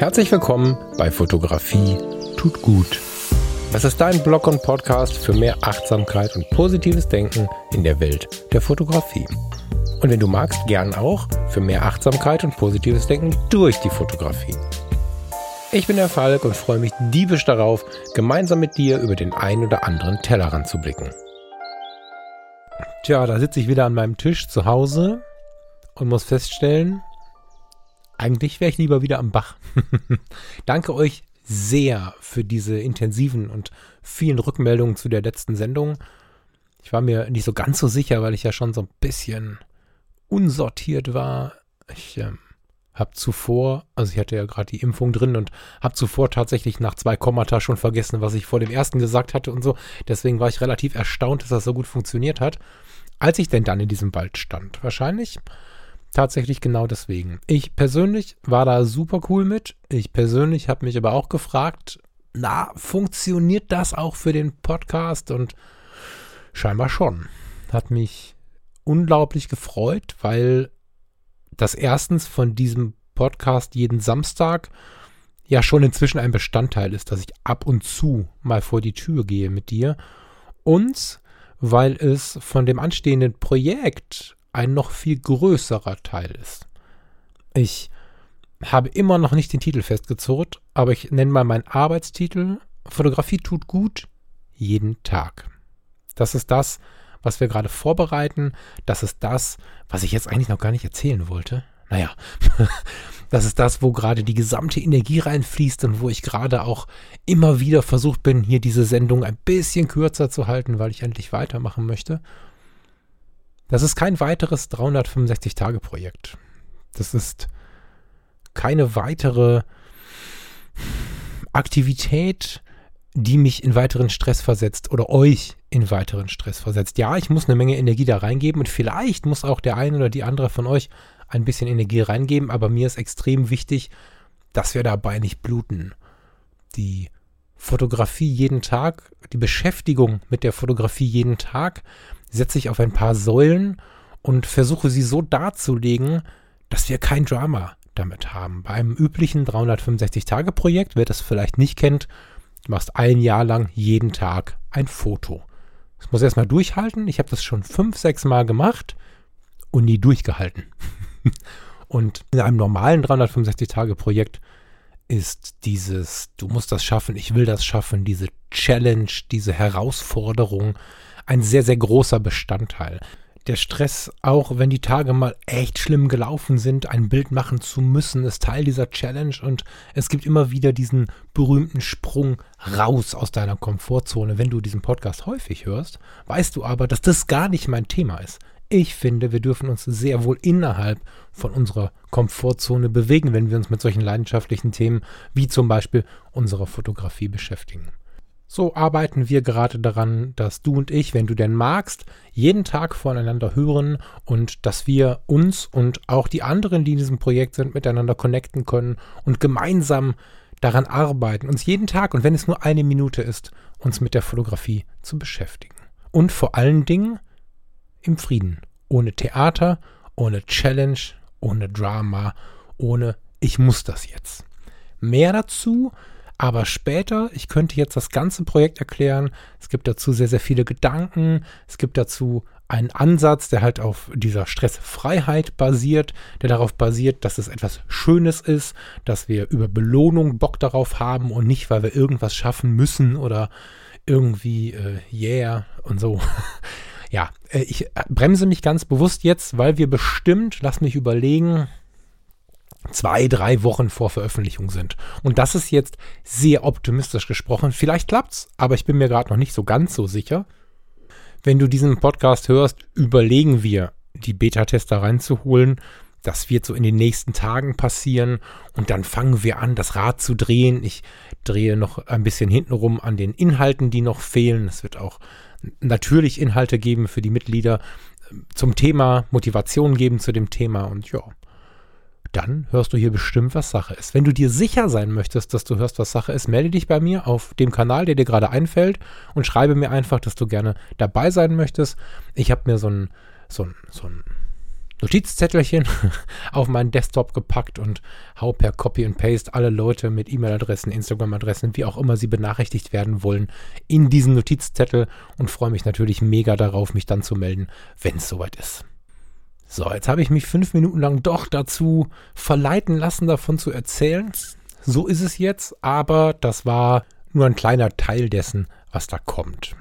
Herzlich willkommen bei Fotografie tut gut. Das ist dein Blog und Podcast für mehr Achtsamkeit und positives Denken in der Welt der Fotografie. Und wenn du magst, gern auch für mehr Achtsamkeit und positives Denken durch die Fotografie. Ich bin der Falk und freue mich diebisch darauf, gemeinsam mit dir über den ein oder anderen Tellerrand zu blicken. Tja, da sitze ich wieder an meinem Tisch zu Hause und muss feststellen, eigentlich wäre ich lieber wieder am Bach. Danke euch sehr für diese intensiven und vielen Rückmeldungen zu der letzten Sendung. Ich war mir nicht so ganz so sicher, weil ich ja schon so ein bisschen unsortiert war. Ich ähm, habe zuvor, also ich hatte ja gerade die Impfung drin und habe zuvor tatsächlich nach zwei Kommata schon vergessen, was ich vor dem ersten gesagt hatte und so. Deswegen war ich relativ erstaunt, dass das so gut funktioniert hat. Als ich denn dann in diesem Wald stand, wahrscheinlich tatsächlich genau deswegen. Ich persönlich war da super cool mit. Ich persönlich habe mich aber auch gefragt, na, funktioniert das auch für den Podcast? Und scheinbar schon. Hat mich unglaublich gefreut, weil das erstens von diesem Podcast jeden Samstag ja schon inzwischen ein Bestandteil ist, dass ich ab und zu mal vor die Tür gehe mit dir. Und weil es von dem anstehenden Projekt ein noch viel größerer Teil ist. Ich habe immer noch nicht den Titel festgezurrt, aber ich nenne mal meinen Arbeitstitel Fotografie tut gut jeden Tag. Das ist das, was wir gerade vorbereiten. Das ist das, was ich jetzt eigentlich noch gar nicht erzählen wollte. Naja, das ist das, wo gerade die gesamte Energie reinfließt und wo ich gerade auch immer wieder versucht bin, hier diese Sendung ein bisschen kürzer zu halten, weil ich endlich weitermachen möchte. Das ist kein weiteres 365-Tage-Projekt. Das ist keine weitere Aktivität, die mich in weiteren Stress versetzt oder euch in weiteren Stress versetzt. Ja, ich muss eine Menge Energie da reingeben und vielleicht muss auch der eine oder die andere von euch ein bisschen Energie reingeben, aber mir ist extrem wichtig, dass wir dabei nicht bluten. Die Fotografie jeden Tag, die Beschäftigung mit der Fotografie jeden Tag, setze ich auf ein paar Säulen und versuche sie so darzulegen, dass wir kein Drama damit haben. Bei einem üblichen 365-Tage-Projekt, wer das vielleicht nicht kennt, du machst ein Jahr lang jeden Tag ein Foto. Das muss erstmal durchhalten. Ich habe das schon fünf, sechs Mal gemacht und nie durchgehalten. und in einem normalen 365-Tage-Projekt ist dieses, du musst das schaffen, ich will das schaffen, diese Challenge, diese Herausforderung, ein sehr, sehr großer Bestandteil. Der Stress, auch wenn die Tage mal echt schlimm gelaufen sind, ein Bild machen zu müssen, ist Teil dieser Challenge und es gibt immer wieder diesen berühmten Sprung raus aus deiner Komfortzone. Wenn du diesen Podcast häufig hörst, weißt du aber, dass das gar nicht mein Thema ist. Ich finde, wir dürfen uns sehr wohl innerhalb von unserer Komfortzone bewegen, wenn wir uns mit solchen leidenschaftlichen Themen wie zum Beispiel unserer Fotografie beschäftigen. So arbeiten wir gerade daran, dass du und ich, wenn du denn magst, jeden Tag voneinander hören und dass wir uns und auch die anderen, die in diesem Projekt sind, miteinander connecten können und gemeinsam daran arbeiten, uns jeden Tag und wenn es nur eine Minute ist, uns mit der Fotografie zu beschäftigen. Und vor allen Dingen im Frieden. Ohne Theater, ohne Challenge, ohne Drama, ohne ich muss das jetzt. Mehr dazu aber später, ich könnte jetzt das ganze Projekt erklären. Es gibt dazu sehr, sehr viele Gedanken. Es gibt dazu einen Ansatz, der halt auf dieser Stressfreiheit basiert, der darauf basiert, dass es etwas Schönes ist, dass wir über Belohnung Bock darauf haben und nicht, weil wir irgendwas schaffen müssen oder irgendwie, äh, yeah und so. ja, äh, ich äh, bremse mich ganz bewusst jetzt, weil wir bestimmt, lass mich überlegen, zwei, drei Wochen vor Veröffentlichung sind. Und das ist jetzt sehr optimistisch gesprochen. Vielleicht klappt's, aber ich bin mir gerade noch nicht so ganz so sicher. Wenn du diesen Podcast hörst, überlegen wir, die Beta-Tester reinzuholen. Das wird so in den nächsten Tagen passieren und dann fangen wir an, das Rad zu drehen. Ich drehe noch ein bisschen hintenrum an den Inhalten, die noch fehlen. Es wird auch natürlich Inhalte geben für die Mitglieder zum Thema, Motivation geben zu dem Thema und ja, dann hörst du hier bestimmt, was Sache ist. Wenn du dir sicher sein möchtest, dass du hörst, was Sache ist, melde dich bei mir auf dem Kanal, der dir gerade einfällt und schreibe mir einfach, dass du gerne dabei sein möchtest. Ich habe mir so ein, so ein, so ein Notizzettelchen auf meinen Desktop gepackt und hau per Copy and Paste alle Leute mit E-Mail-Adressen, Instagram-Adressen, wie auch immer sie benachrichtigt werden wollen, in diesen Notizzettel und freue mich natürlich mega darauf, mich dann zu melden, wenn es soweit ist. So, jetzt habe ich mich fünf Minuten lang doch dazu verleiten lassen, davon zu erzählen. So ist es jetzt, aber das war nur ein kleiner Teil dessen, was da kommt.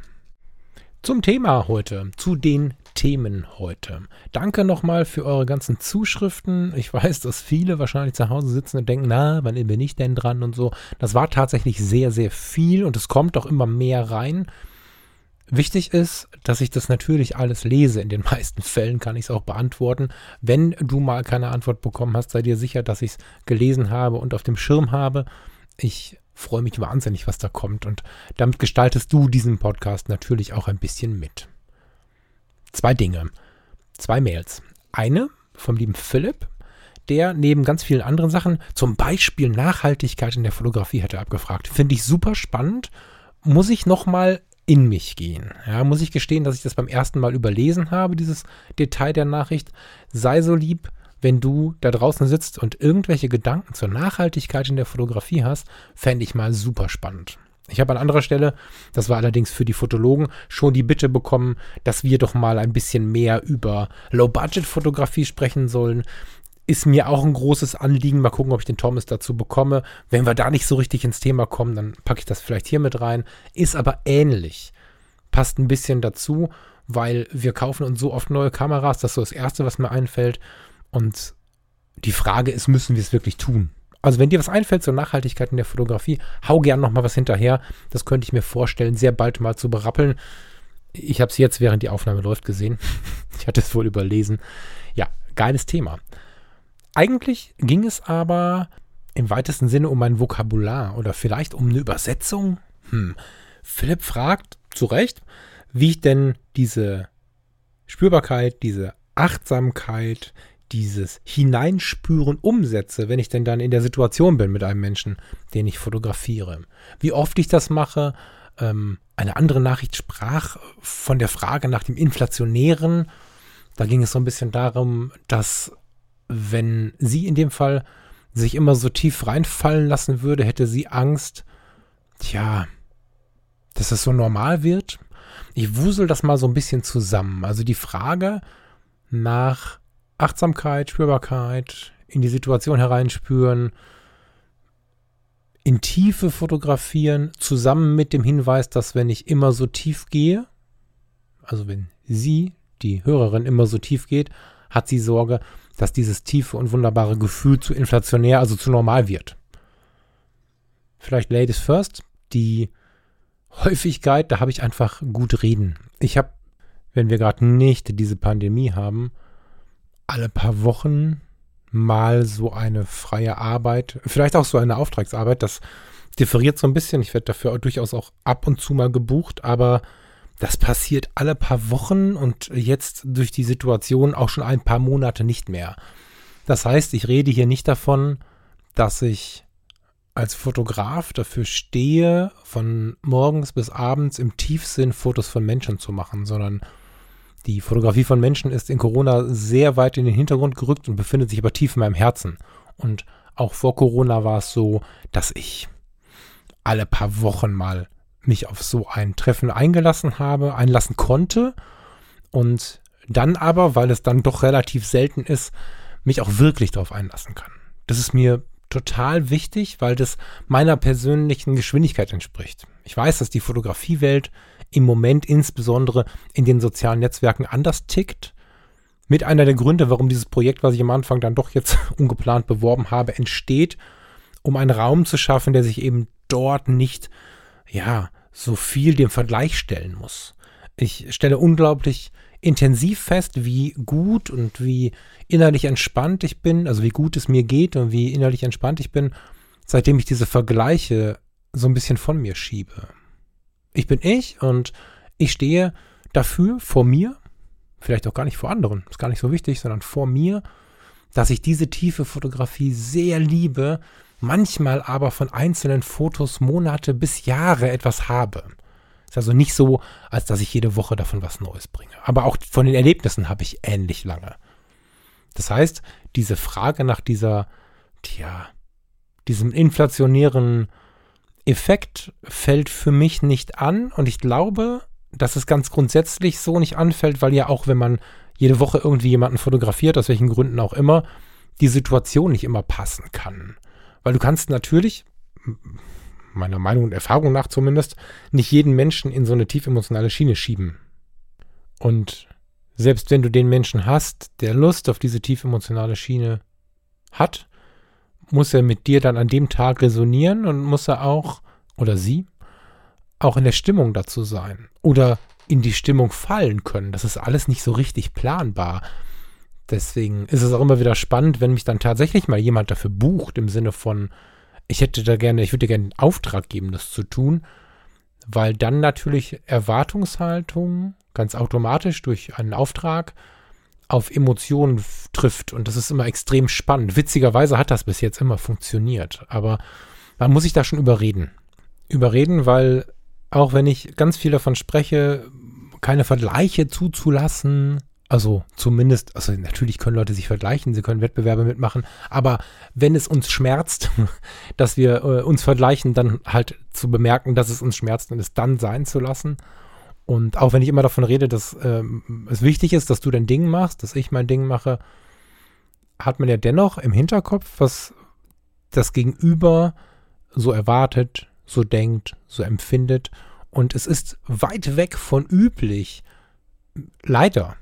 Zum Thema heute, zu den Themen heute. Danke nochmal für eure ganzen Zuschriften. Ich weiß, dass viele wahrscheinlich zu Hause sitzen und denken, na, wann bin ich denn dran und so. Das war tatsächlich sehr, sehr viel und es kommt auch immer mehr rein. Wichtig ist, dass ich das natürlich alles lese. In den meisten Fällen kann ich es auch beantworten. Wenn du mal keine Antwort bekommen hast, sei dir sicher, dass ich es gelesen habe und auf dem Schirm habe. Ich freue mich wahnsinnig, was da kommt. Und damit gestaltest du diesen Podcast natürlich auch ein bisschen mit. Zwei Dinge. Zwei Mails. Eine vom lieben Philipp, der neben ganz vielen anderen Sachen, zum Beispiel Nachhaltigkeit in der Fotografie, er abgefragt. Finde ich super spannend. Muss ich nochmal in mich gehen. Ja, muss ich gestehen, dass ich das beim ersten Mal überlesen habe, dieses Detail der Nachricht. Sei so lieb, wenn du da draußen sitzt und irgendwelche Gedanken zur Nachhaltigkeit in der Fotografie hast, fände ich mal super spannend. Ich habe an anderer Stelle, das war allerdings für die Fotologen, schon die Bitte bekommen, dass wir doch mal ein bisschen mehr über Low-Budget-Fotografie sprechen sollen. Ist mir auch ein großes Anliegen. Mal gucken, ob ich den Thomas dazu bekomme. Wenn wir da nicht so richtig ins Thema kommen, dann packe ich das vielleicht hier mit rein. Ist aber ähnlich. Passt ein bisschen dazu, weil wir kaufen uns so oft neue Kameras. Das ist so das Erste, was mir einfällt. Und die Frage ist, müssen wir es wirklich tun? Also wenn dir was einfällt zur Nachhaltigkeit in der Fotografie, hau gern noch mal was hinterher. Das könnte ich mir vorstellen, sehr bald mal zu berappeln. Ich habe es jetzt, während die Aufnahme läuft, gesehen. ich hatte es wohl überlesen. Ja, geiles Thema. Eigentlich ging es aber im weitesten Sinne um ein Vokabular oder vielleicht um eine Übersetzung. Hm. Philipp fragt zu Recht, wie ich denn diese Spürbarkeit, diese Achtsamkeit, dieses Hineinspüren umsetze, wenn ich denn dann in der Situation bin mit einem Menschen, den ich fotografiere. Wie oft ich das mache, ähm, eine andere Nachricht sprach von der Frage nach dem Inflationären. Da ging es so ein bisschen darum, dass wenn sie in dem Fall sich immer so tief reinfallen lassen würde, hätte sie Angst, tja, dass es so normal wird. Ich wusel das mal so ein bisschen zusammen. Also die Frage nach Achtsamkeit, Spürbarkeit, in die Situation hereinspüren, in Tiefe fotografieren, zusammen mit dem Hinweis, dass wenn ich immer so tief gehe, also wenn sie, die Hörerin, immer so tief geht, hat sie Sorge, dass dieses tiefe und wunderbare Gefühl zu inflationär, also zu normal wird. Vielleicht Ladies First, die Häufigkeit, da habe ich einfach gut reden. Ich habe, wenn wir gerade nicht diese Pandemie haben, alle paar Wochen mal so eine freie Arbeit, vielleicht auch so eine Auftragsarbeit. Das differiert so ein bisschen. Ich werde dafür durchaus auch ab und zu mal gebucht, aber das passiert alle paar Wochen und jetzt durch die Situation auch schon ein paar Monate nicht mehr. Das heißt, ich rede hier nicht davon, dass ich als Fotograf dafür stehe, von morgens bis abends im Tiefsinn Fotos von Menschen zu machen, sondern die Fotografie von Menschen ist in Corona sehr weit in den Hintergrund gerückt und befindet sich aber tief in meinem Herzen. Und auch vor Corona war es so, dass ich alle paar Wochen mal mich auf so ein Treffen eingelassen habe, einlassen konnte und dann aber, weil es dann doch relativ selten ist, mich auch wirklich darauf einlassen kann. Das ist mir total wichtig, weil das meiner persönlichen Geschwindigkeit entspricht. Ich weiß, dass die Fotografiewelt im Moment insbesondere in den sozialen Netzwerken anders tickt. Mit einer der Gründe, warum dieses Projekt, was ich am Anfang dann doch jetzt ungeplant beworben habe, entsteht, um einen Raum zu schaffen, der sich eben dort nicht, ja, so viel dem Vergleich stellen muss. Ich stelle unglaublich intensiv fest, wie gut und wie innerlich entspannt ich bin, also wie gut es mir geht und wie innerlich entspannt ich bin, seitdem ich diese Vergleiche so ein bisschen von mir schiebe. Ich bin ich und ich stehe dafür vor mir, vielleicht auch gar nicht vor anderen, ist gar nicht so wichtig, sondern vor mir, dass ich diese tiefe Fotografie sehr liebe, manchmal aber von einzelnen Fotos Monate bis Jahre etwas habe. Ist also nicht so, als dass ich jede Woche davon was Neues bringe. Aber auch von den Erlebnissen habe ich ähnlich lange. Das heißt, diese Frage nach dieser, tja, diesem inflationären Effekt fällt für mich nicht an und ich glaube, dass es ganz grundsätzlich so nicht anfällt, weil ja auch, wenn man jede Woche irgendwie jemanden fotografiert, aus welchen Gründen auch immer, die Situation nicht immer passen kann. Weil du kannst natürlich, meiner Meinung und Erfahrung nach zumindest, nicht jeden Menschen in so eine tief emotionale Schiene schieben. Und selbst wenn du den Menschen hast, der Lust auf diese tief emotionale Schiene hat, muss er mit dir dann an dem Tag resonieren und muss er auch, oder sie, auch in der Stimmung dazu sein. Oder in die Stimmung fallen können. Das ist alles nicht so richtig planbar. Deswegen ist es auch immer wieder spannend, wenn mich dann tatsächlich mal jemand dafür bucht, im Sinne von, ich hätte da gerne, ich würde dir gerne einen Auftrag geben, das zu tun, weil dann natürlich Erwartungshaltung ganz automatisch durch einen Auftrag auf Emotionen trifft und das ist immer extrem spannend. Witzigerweise hat das bis jetzt immer funktioniert, aber man muss sich da schon überreden. Überreden, weil auch wenn ich ganz viel davon spreche, keine Vergleiche zuzulassen, also zumindest, also natürlich können Leute sich vergleichen, sie können Wettbewerbe mitmachen, aber wenn es uns schmerzt, dass wir äh, uns vergleichen, dann halt zu bemerken, dass es uns schmerzt und es dann sein zu lassen. Und auch wenn ich immer davon rede, dass ähm, es wichtig ist, dass du dein Ding machst, dass ich mein Ding mache, hat man ja dennoch im Hinterkopf, was das Gegenüber so erwartet, so denkt, so empfindet. Und es ist weit weg von üblich, leider,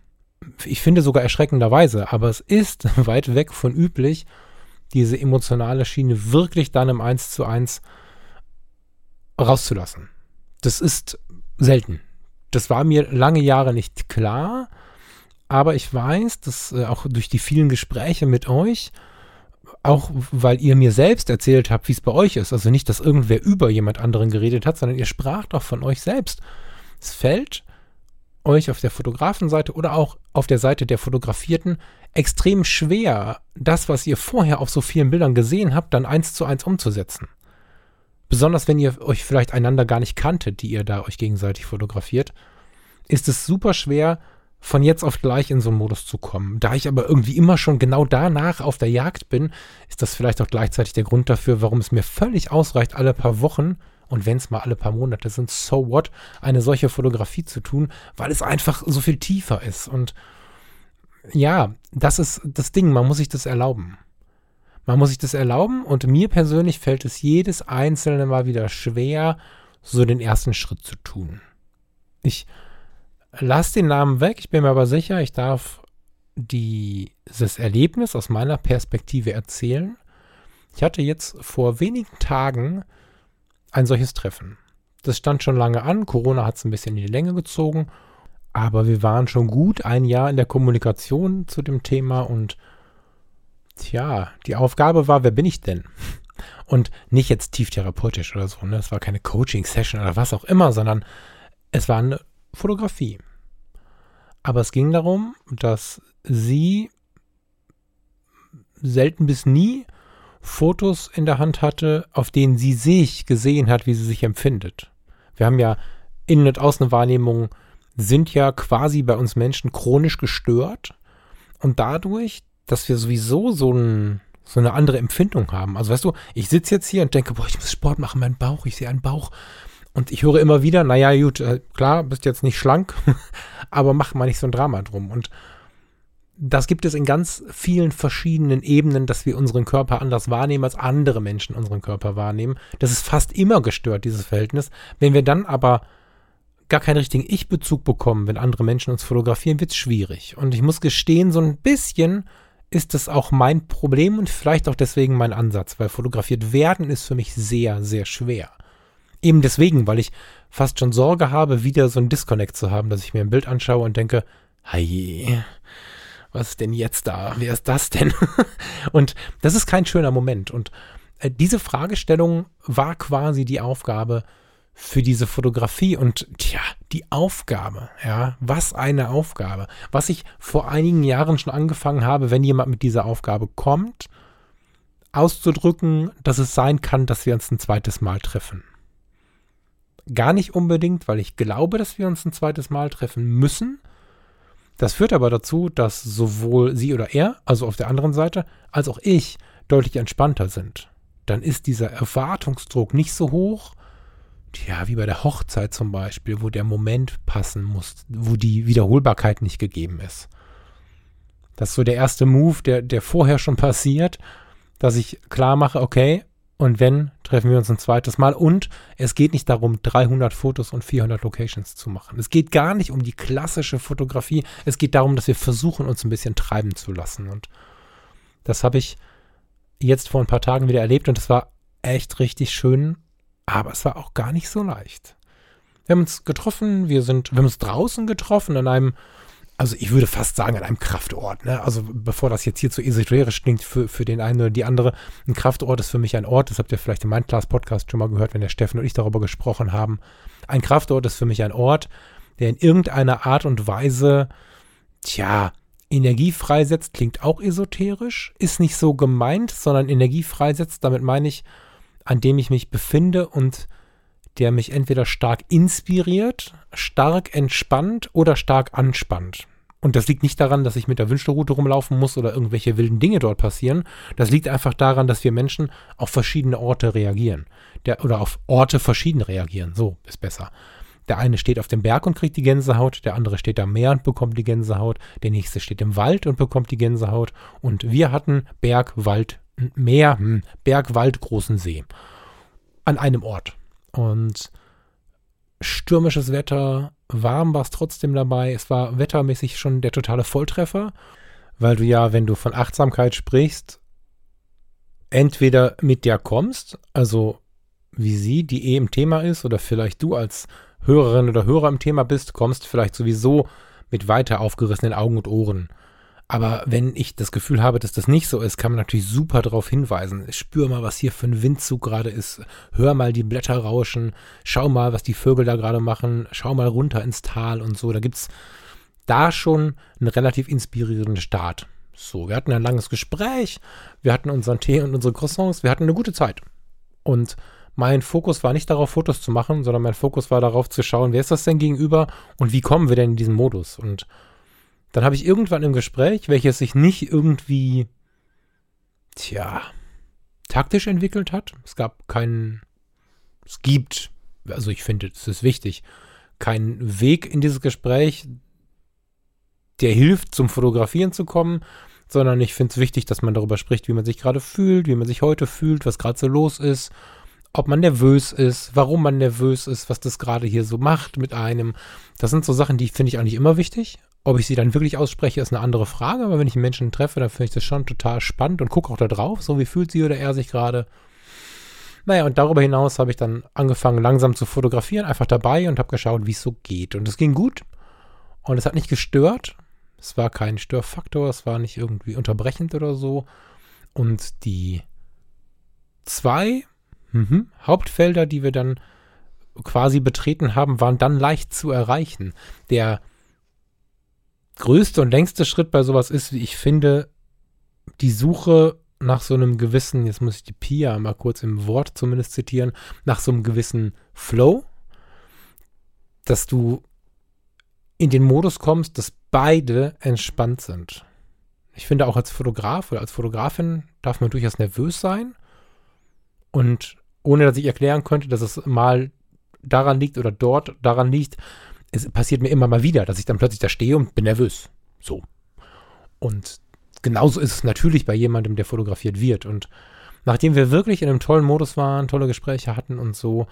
ich finde sogar erschreckenderweise, aber es ist weit weg von üblich, diese emotionale Schiene wirklich dann im 1 zu 1 rauszulassen. Das ist selten. Das war mir lange Jahre nicht klar, aber ich weiß, dass äh, auch durch die vielen Gespräche mit euch, auch weil ihr mir selbst erzählt habt, wie es bei euch ist, also nicht, dass irgendwer über jemand anderen geredet hat, sondern ihr spracht auch von euch selbst. Es fällt euch auf der Fotografenseite oder auch auf der Seite der Fotografierten extrem schwer, das, was ihr vorher auf so vielen Bildern gesehen habt, dann eins zu eins umzusetzen. Besonders wenn ihr euch vielleicht einander gar nicht kanntet, die ihr da euch gegenseitig fotografiert, ist es super schwer, von jetzt auf gleich in so einen Modus zu kommen. Da ich aber irgendwie immer schon genau danach auf der Jagd bin, ist das vielleicht auch gleichzeitig der Grund dafür, warum es mir völlig ausreicht, alle paar Wochen und wenn es mal alle paar Monate sind, so what, eine solche Fotografie zu tun, weil es einfach so viel tiefer ist. Und ja, das ist das Ding, man muss sich das erlauben. Man muss sich das erlauben und mir persönlich fällt es jedes einzelne Mal wieder schwer, so den ersten Schritt zu tun. Ich lasse den Namen weg, ich bin mir aber sicher, ich darf dieses Erlebnis aus meiner Perspektive erzählen. Ich hatte jetzt vor wenigen Tagen ein solches Treffen. Das stand schon lange an, Corona hat es ein bisschen in die Länge gezogen, aber wir waren schon gut ein Jahr in der Kommunikation zu dem Thema und tja, die Aufgabe war, wer bin ich denn? Und nicht jetzt tieftherapeutisch oder so, ne? Es war keine Coaching-Session oder was auch immer, sondern es war eine Fotografie. Aber es ging darum, dass sie selten bis nie Fotos in der Hand hatte, auf denen sie sich gesehen hat, wie sie sich empfindet. Wir haben ja Innen- und Außenwahrnehmungen sind ja quasi bei uns Menschen chronisch gestört und dadurch, dass wir sowieso so, ein, so eine andere Empfindung haben. Also weißt du, ich sitze jetzt hier und denke, boah, ich muss Sport machen, mein Bauch, ich sehe einen Bauch. Und ich höre immer wieder, naja, gut, äh, klar, bist jetzt nicht schlank, aber mach mal nicht so ein Drama drum. Und das gibt es in ganz vielen verschiedenen Ebenen, dass wir unseren Körper anders wahrnehmen, als andere Menschen unseren Körper wahrnehmen. Das ist fast immer gestört, dieses Verhältnis. Wenn wir dann aber gar keinen richtigen Ich-Bezug bekommen, wenn andere Menschen uns fotografieren, wird es schwierig. Und ich muss gestehen, so ein bisschen ist das auch mein Problem und vielleicht auch deswegen mein Ansatz, weil fotografiert werden ist für mich sehr, sehr schwer. Eben deswegen, weil ich fast schon Sorge habe, wieder so ein Disconnect zu haben, dass ich mir ein Bild anschaue und denke, hey, was ist denn jetzt da? Wer ist das denn? und das ist kein schöner Moment. Und äh, diese Fragestellung war quasi die Aufgabe für diese Fotografie. Und tja, die Aufgabe, ja, was eine Aufgabe. Was ich vor einigen Jahren schon angefangen habe, wenn jemand mit dieser Aufgabe kommt, auszudrücken, dass es sein kann, dass wir uns ein zweites Mal treffen. Gar nicht unbedingt, weil ich glaube, dass wir uns ein zweites Mal treffen müssen, Das führt aber dazu, dass sowohl sie oder er, also auf der anderen Seite, als auch ich deutlich entspannter sind. Dann ist dieser Erwartungsdruck nicht so hoch, ja, wie bei der Hochzeit zum Beispiel, wo der Moment passen muss, wo die Wiederholbarkeit nicht gegeben ist. Das ist so der erste Move, der, der vorher schon passiert, dass ich klar mache, okay, und wenn, treffen wir uns ein zweites Mal. Und es geht nicht darum, 300 Fotos und 400 Locations zu machen. Es geht gar nicht um die klassische Fotografie. Es geht darum, dass wir versuchen, uns ein bisschen treiben zu lassen. Und das habe ich jetzt vor ein paar Tagen wieder erlebt und es war echt richtig schön, aber es war auch gar nicht so leicht. Wir haben uns getroffen, wir sind, wir haben uns draußen getroffen an einem also ich würde fast sagen, an einem Kraftort. Ne? Also bevor das jetzt hier zu esoterisch klingt für, für den einen oder die andere, ein Kraftort ist für mich ein Ort, das habt ihr vielleicht im Mindclass-Podcast schon mal gehört, wenn der Steffen und ich darüber gesprochen haben. Ein Kraftort ist für mich ein Ort, der in irgendeiner Art und Weise, tja, Energie freisetzt, klingt auch esoterisch, ist nicht so gemeint, sondern Energie freisetzt, damit meine ich, an dem ich mich befinde und der mich entweder stark inspiriert, stark entspannt oder stark anspannt. Und das liegt nicht daran, dass ich mit der Wünschelroute rumlaufen muss oder irgendwelche wilden Dinge dort passieren. Das liegt einfach daran, dass wir Menschen auf verschiedene Orte reagieren. Der, oder auf Orte verschieden reagieren. So ist besser. Der eine steht auf dem Berg und kriegt die Gänsehaut, der andere steht am Meer und bekommt die Gänsehaut, der nächste steht im Wald und bekommt die Gänsehaut. Und wir hatten Berg, Wald, Meer, hm, Berg, Wald, großen See. An einem Ort. Und stürmisches Wetter, warm war es trotzdem dabei. Es war wettermäßig schon der totale Volltreffer, weil du ja, wenn du von Achtsamkeit sprichst, entweder mit der kommst, also wie sie, die eh im Thema ist, oder vielleicht du als Hörerin oder Hörer im Thema bist, kommst vielleicht sowieso mit weiter aufgerissenen Augen und Ohren. Aber wenn ich das Gefühl habe, dass das nicht so ist, kann man natürlich super darauf hinweisen. Spür mal, was hier für ein Windzug gerade ist. Hör mal die Blätter rauschen. Schau mal, was die Vögel da gerade machen. Schau mal runter ins Tal und so. Da gibt es da schon einen relativ inspirierenden Start. So, wir hatten ein langes Gespräch. Wir hatten unseren Tee und unsere Croissants. Wir hatten eine gute Zeit. Und mein Fokus war nicht darauf, Fotos zu machen, sondern mein Fokus war darauf zu schauen, wer ist das denn gegenüber und wie kommen wir denn in diesen Modus. Und dann habe ich irgendwann im Gespräch, welches sich nicht irgendwie, tja, taktisch entwickelt hat. Es gab keinen, es gibt, also ich finde, es ist wichtig, keinen Weg in dieses Gespräch, der hilft, zum Fotografieren zu kommen, sondern ich finde es wichtig, dass man darüber spricht, wie man sich gerade fühlt, wie man sich heute fühlt, was gerade so los ist, ob man nervös ist, warum man nervös ist, was das gerade hier so macht mit einem. Das sind so Sachen, die finde ich eigentlich immer wichtig. Ob ich sie dann wirklich ausspreche, ist eine andere Frage, aber wenn ich einen Menschen treffe, dann finde ich das schon total spannend und gucke auch da drauf, so wie fühlt sie oder er sich gerade. Naja, und darüber hinaus habe ich dann angefangen, langsam zu fotografieren, einfach dabei und habe geschaut, wie es so geht. Und es ging gut und es hat nicht gestört. Es war kein Störfaktor, es war nicht irgendwie unterbrechend oder so. Und die zwei mhm, Hauptfelder, die wir dann quasi betreten haben, waren dann leicht zu erreichen. Der größte und längste Schritt bei sowas ist, wie ich finde, die Suche nach so einem gewissen, jetzt muss ich die Pia mal kurz im Wort zumindest zitieren, nach so einem gewissen Flow, dass du in den Modus kommst, dass beide entspannt sind. Ich finde auch als Fotograf oder als Fotografin darf man durchaus nervös sein und ohne dass ich erklären könnte, dass es mal daran liegt oder dort daran liegt, es passiert mir immer mal wieder, dass ich dann plötzlich da stehe und bin nervös. So. Und genauso ist es natürlich bei jemandem, der fotografiert wird. Und nachdem wir wirklich in einem tollen Modus waren, tolle Gespräche hatten und so,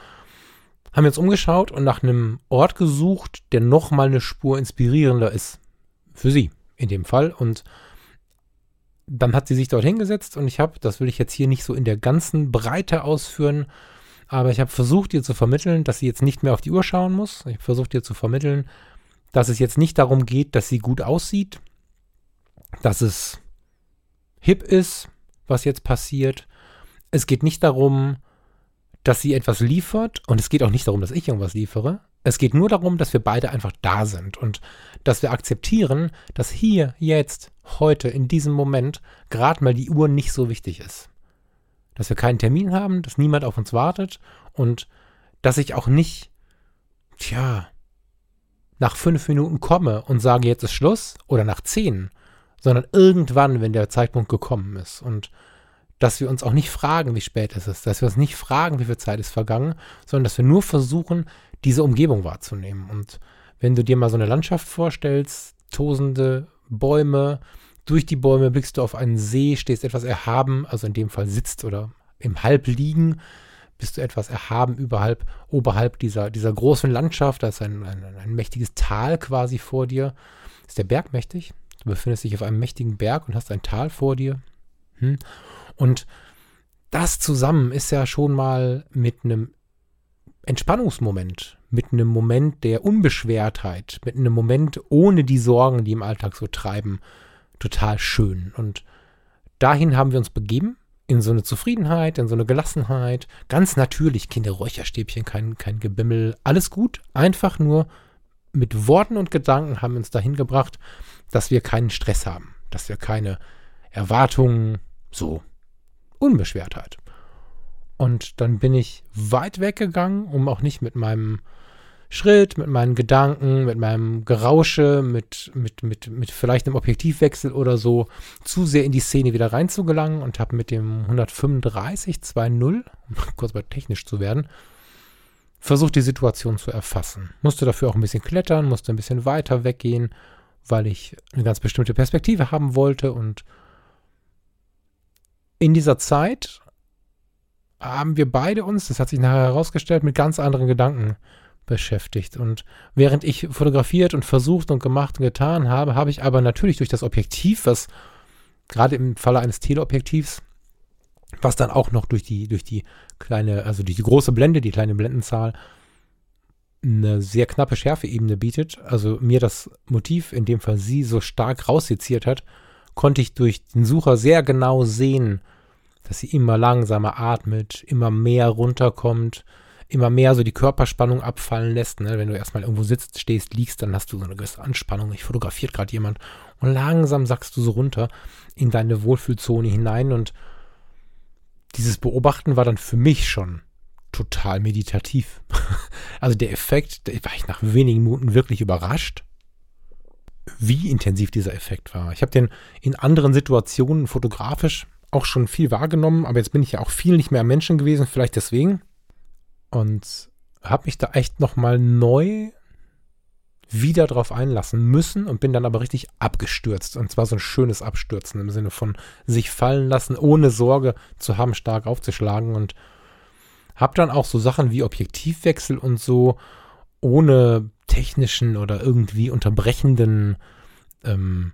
haben wir uns umgeschaut und nach einem Ort gesucht, der nochmal eine Spur inspirierender ist. Für sie in dem Fall. Und dann hat sie sich dort hingesetzt und ich habe, das will ich jetzt hier nicht so in der ganzen Breite ausführen, aber ich habe versucht, ihr zu vermitteln, dass sie jetzt nicht mehr auf die Uhr schauen muss. Ich habe versucht, ihr zu vermitteln, dass es jetzt nicht darum geht, dass sie gut aussieht, dass es hip ist, was jetzt passiert. Es geht nicht darum, dass sie etwas liefert und es geht auch nicht darum, dass ich irgendwas liefere. Es geht nur darum, dass wir beide einfach da sind und dass wir akzeptieren, dass hier, jetzt, heute, in diesem Moment gerade mal die Uhr nicht so wichtig ist dass wir keinen Termin haben, dass niemand auf uns wartet und dass ich auch nicht, tja, nach fünf Minuten komme und sage, jetzt ist Schluss oder nach zehn, sondern irgendwann, wenn der Zeitpunkt gekommen ist. Und dass wir uns auch nicht fragen, wie spät es ist, dass wir uns nicht fragen, wie viel Zeit ist vergangen, sondern dass wir nur versuchen, diese Umgebung wahrzunehmen. Und wenn du dir mal so eine Landschaft vorstellst, tosende Bäume, durch die Bäume blickst du auf einen See, stehst etwas erhaben, also in dem Fall sitzt oder im Halbliegen, bist du etwas erhaben überhalb, oberhalb dieser, dieser großen Landschaft. Da ist ein, ein, ein mächtiges Tal quasi vor dir. Ist der Berg mächtig? Du befindest dich auf einem mächtigen Berg und hast ein Tal vor dir. Hm. Und das zusammen ist ja schon mal mit einem Entspannungsmoment, mit einem Moment der Unbeschwertheit, mit einem Moment ohne die Sorgen, die im Alltag so treiben, total schön. Und dahin haben wir uns begeben, in so eine Zufriedenheit, in so eine Gelassenheit. Ganz natürlich, Kinder, Räucherstäbchen, kein, kein Gebimmel, alles gut. Einfach nur mit Worten und Gedanken haben wir uns dahin gebracht, dass wir keinen Stress haben, dass wir keine Erwartungen, so Unbeschwertheit. Und dann bin ich weit weggegangen, um auch nicht mit meinem Schritt, mit meinen Gedanken, mit meinem Gerausche, mit, mit, mit, mit vielleicht einem Objektivwechsel oder so zu sehr in die Szene wieder reinzugelangen und habe mit dem 135 2.0, um kurz mal technisch zu werden, versucht die Situation zu erfassen. Musste dafür auch ein bisschen klettern, musste ein bisschen weiter weggehen, weil ich eine ganz bestimmte Perspektive haben wollte und in dieser Zeit haben wir beide uns, das hat sich nachher herausgestellt, mit ganz anderen Gedanken beschäftigt. Und während ich fotografiert und versucht und gemacht und getan habe, habe ich aber natürlich durch das Objektiv, was gerade im Falle eines Teleobjektivs, was dann auch noch durch die, durch die kleine, also durch die große Blende, die kleine Blendenzahl, eine sehr knappe Schärfeebene bietet, also mir das Motiv, in dem Fall sie, so stark rausseziert hat, konnte ich durch den Sucher sehr genau sehen, dass sie immer langsamer atmet, immer mehr runterkommt, immer mehr so die Körperspannung abfallen lässt. Ne? Wenn du erstmal irgendwo sitzt, stehst, liegst, dann hast du so eine gewisse Anspannung. Ich fotografiert gerade jemand und langsam sackst du so runter in deine Wohlfühlzone hinein und dieses Beobachten war dann für mich schon total meditativ. also der Effekt, da war ich nach wenigen Minuten wirklich überrascht, wie intensiv dieser Effekt war. Ich habe den in anderen Situationen fotografisch auch schon viel wahrgenommen, aber jetzt bin ich ja auch viel nicht mehr am Menschen gewesen, vielleicht deswegen und habe mich da echt nochmal neu wieder drauf einlassen müssen und bin dann aber richtig abgestürzt. Und zwar so ein schönes Abstürzen im Sinne von sich fallen lassen, ohne Sorge zu haben, stark aufzuschlagen. Und habe dann auch so Sachen wie Objektivwechsel und so ohne technischen oder irgendwie unterbrechenden ähm,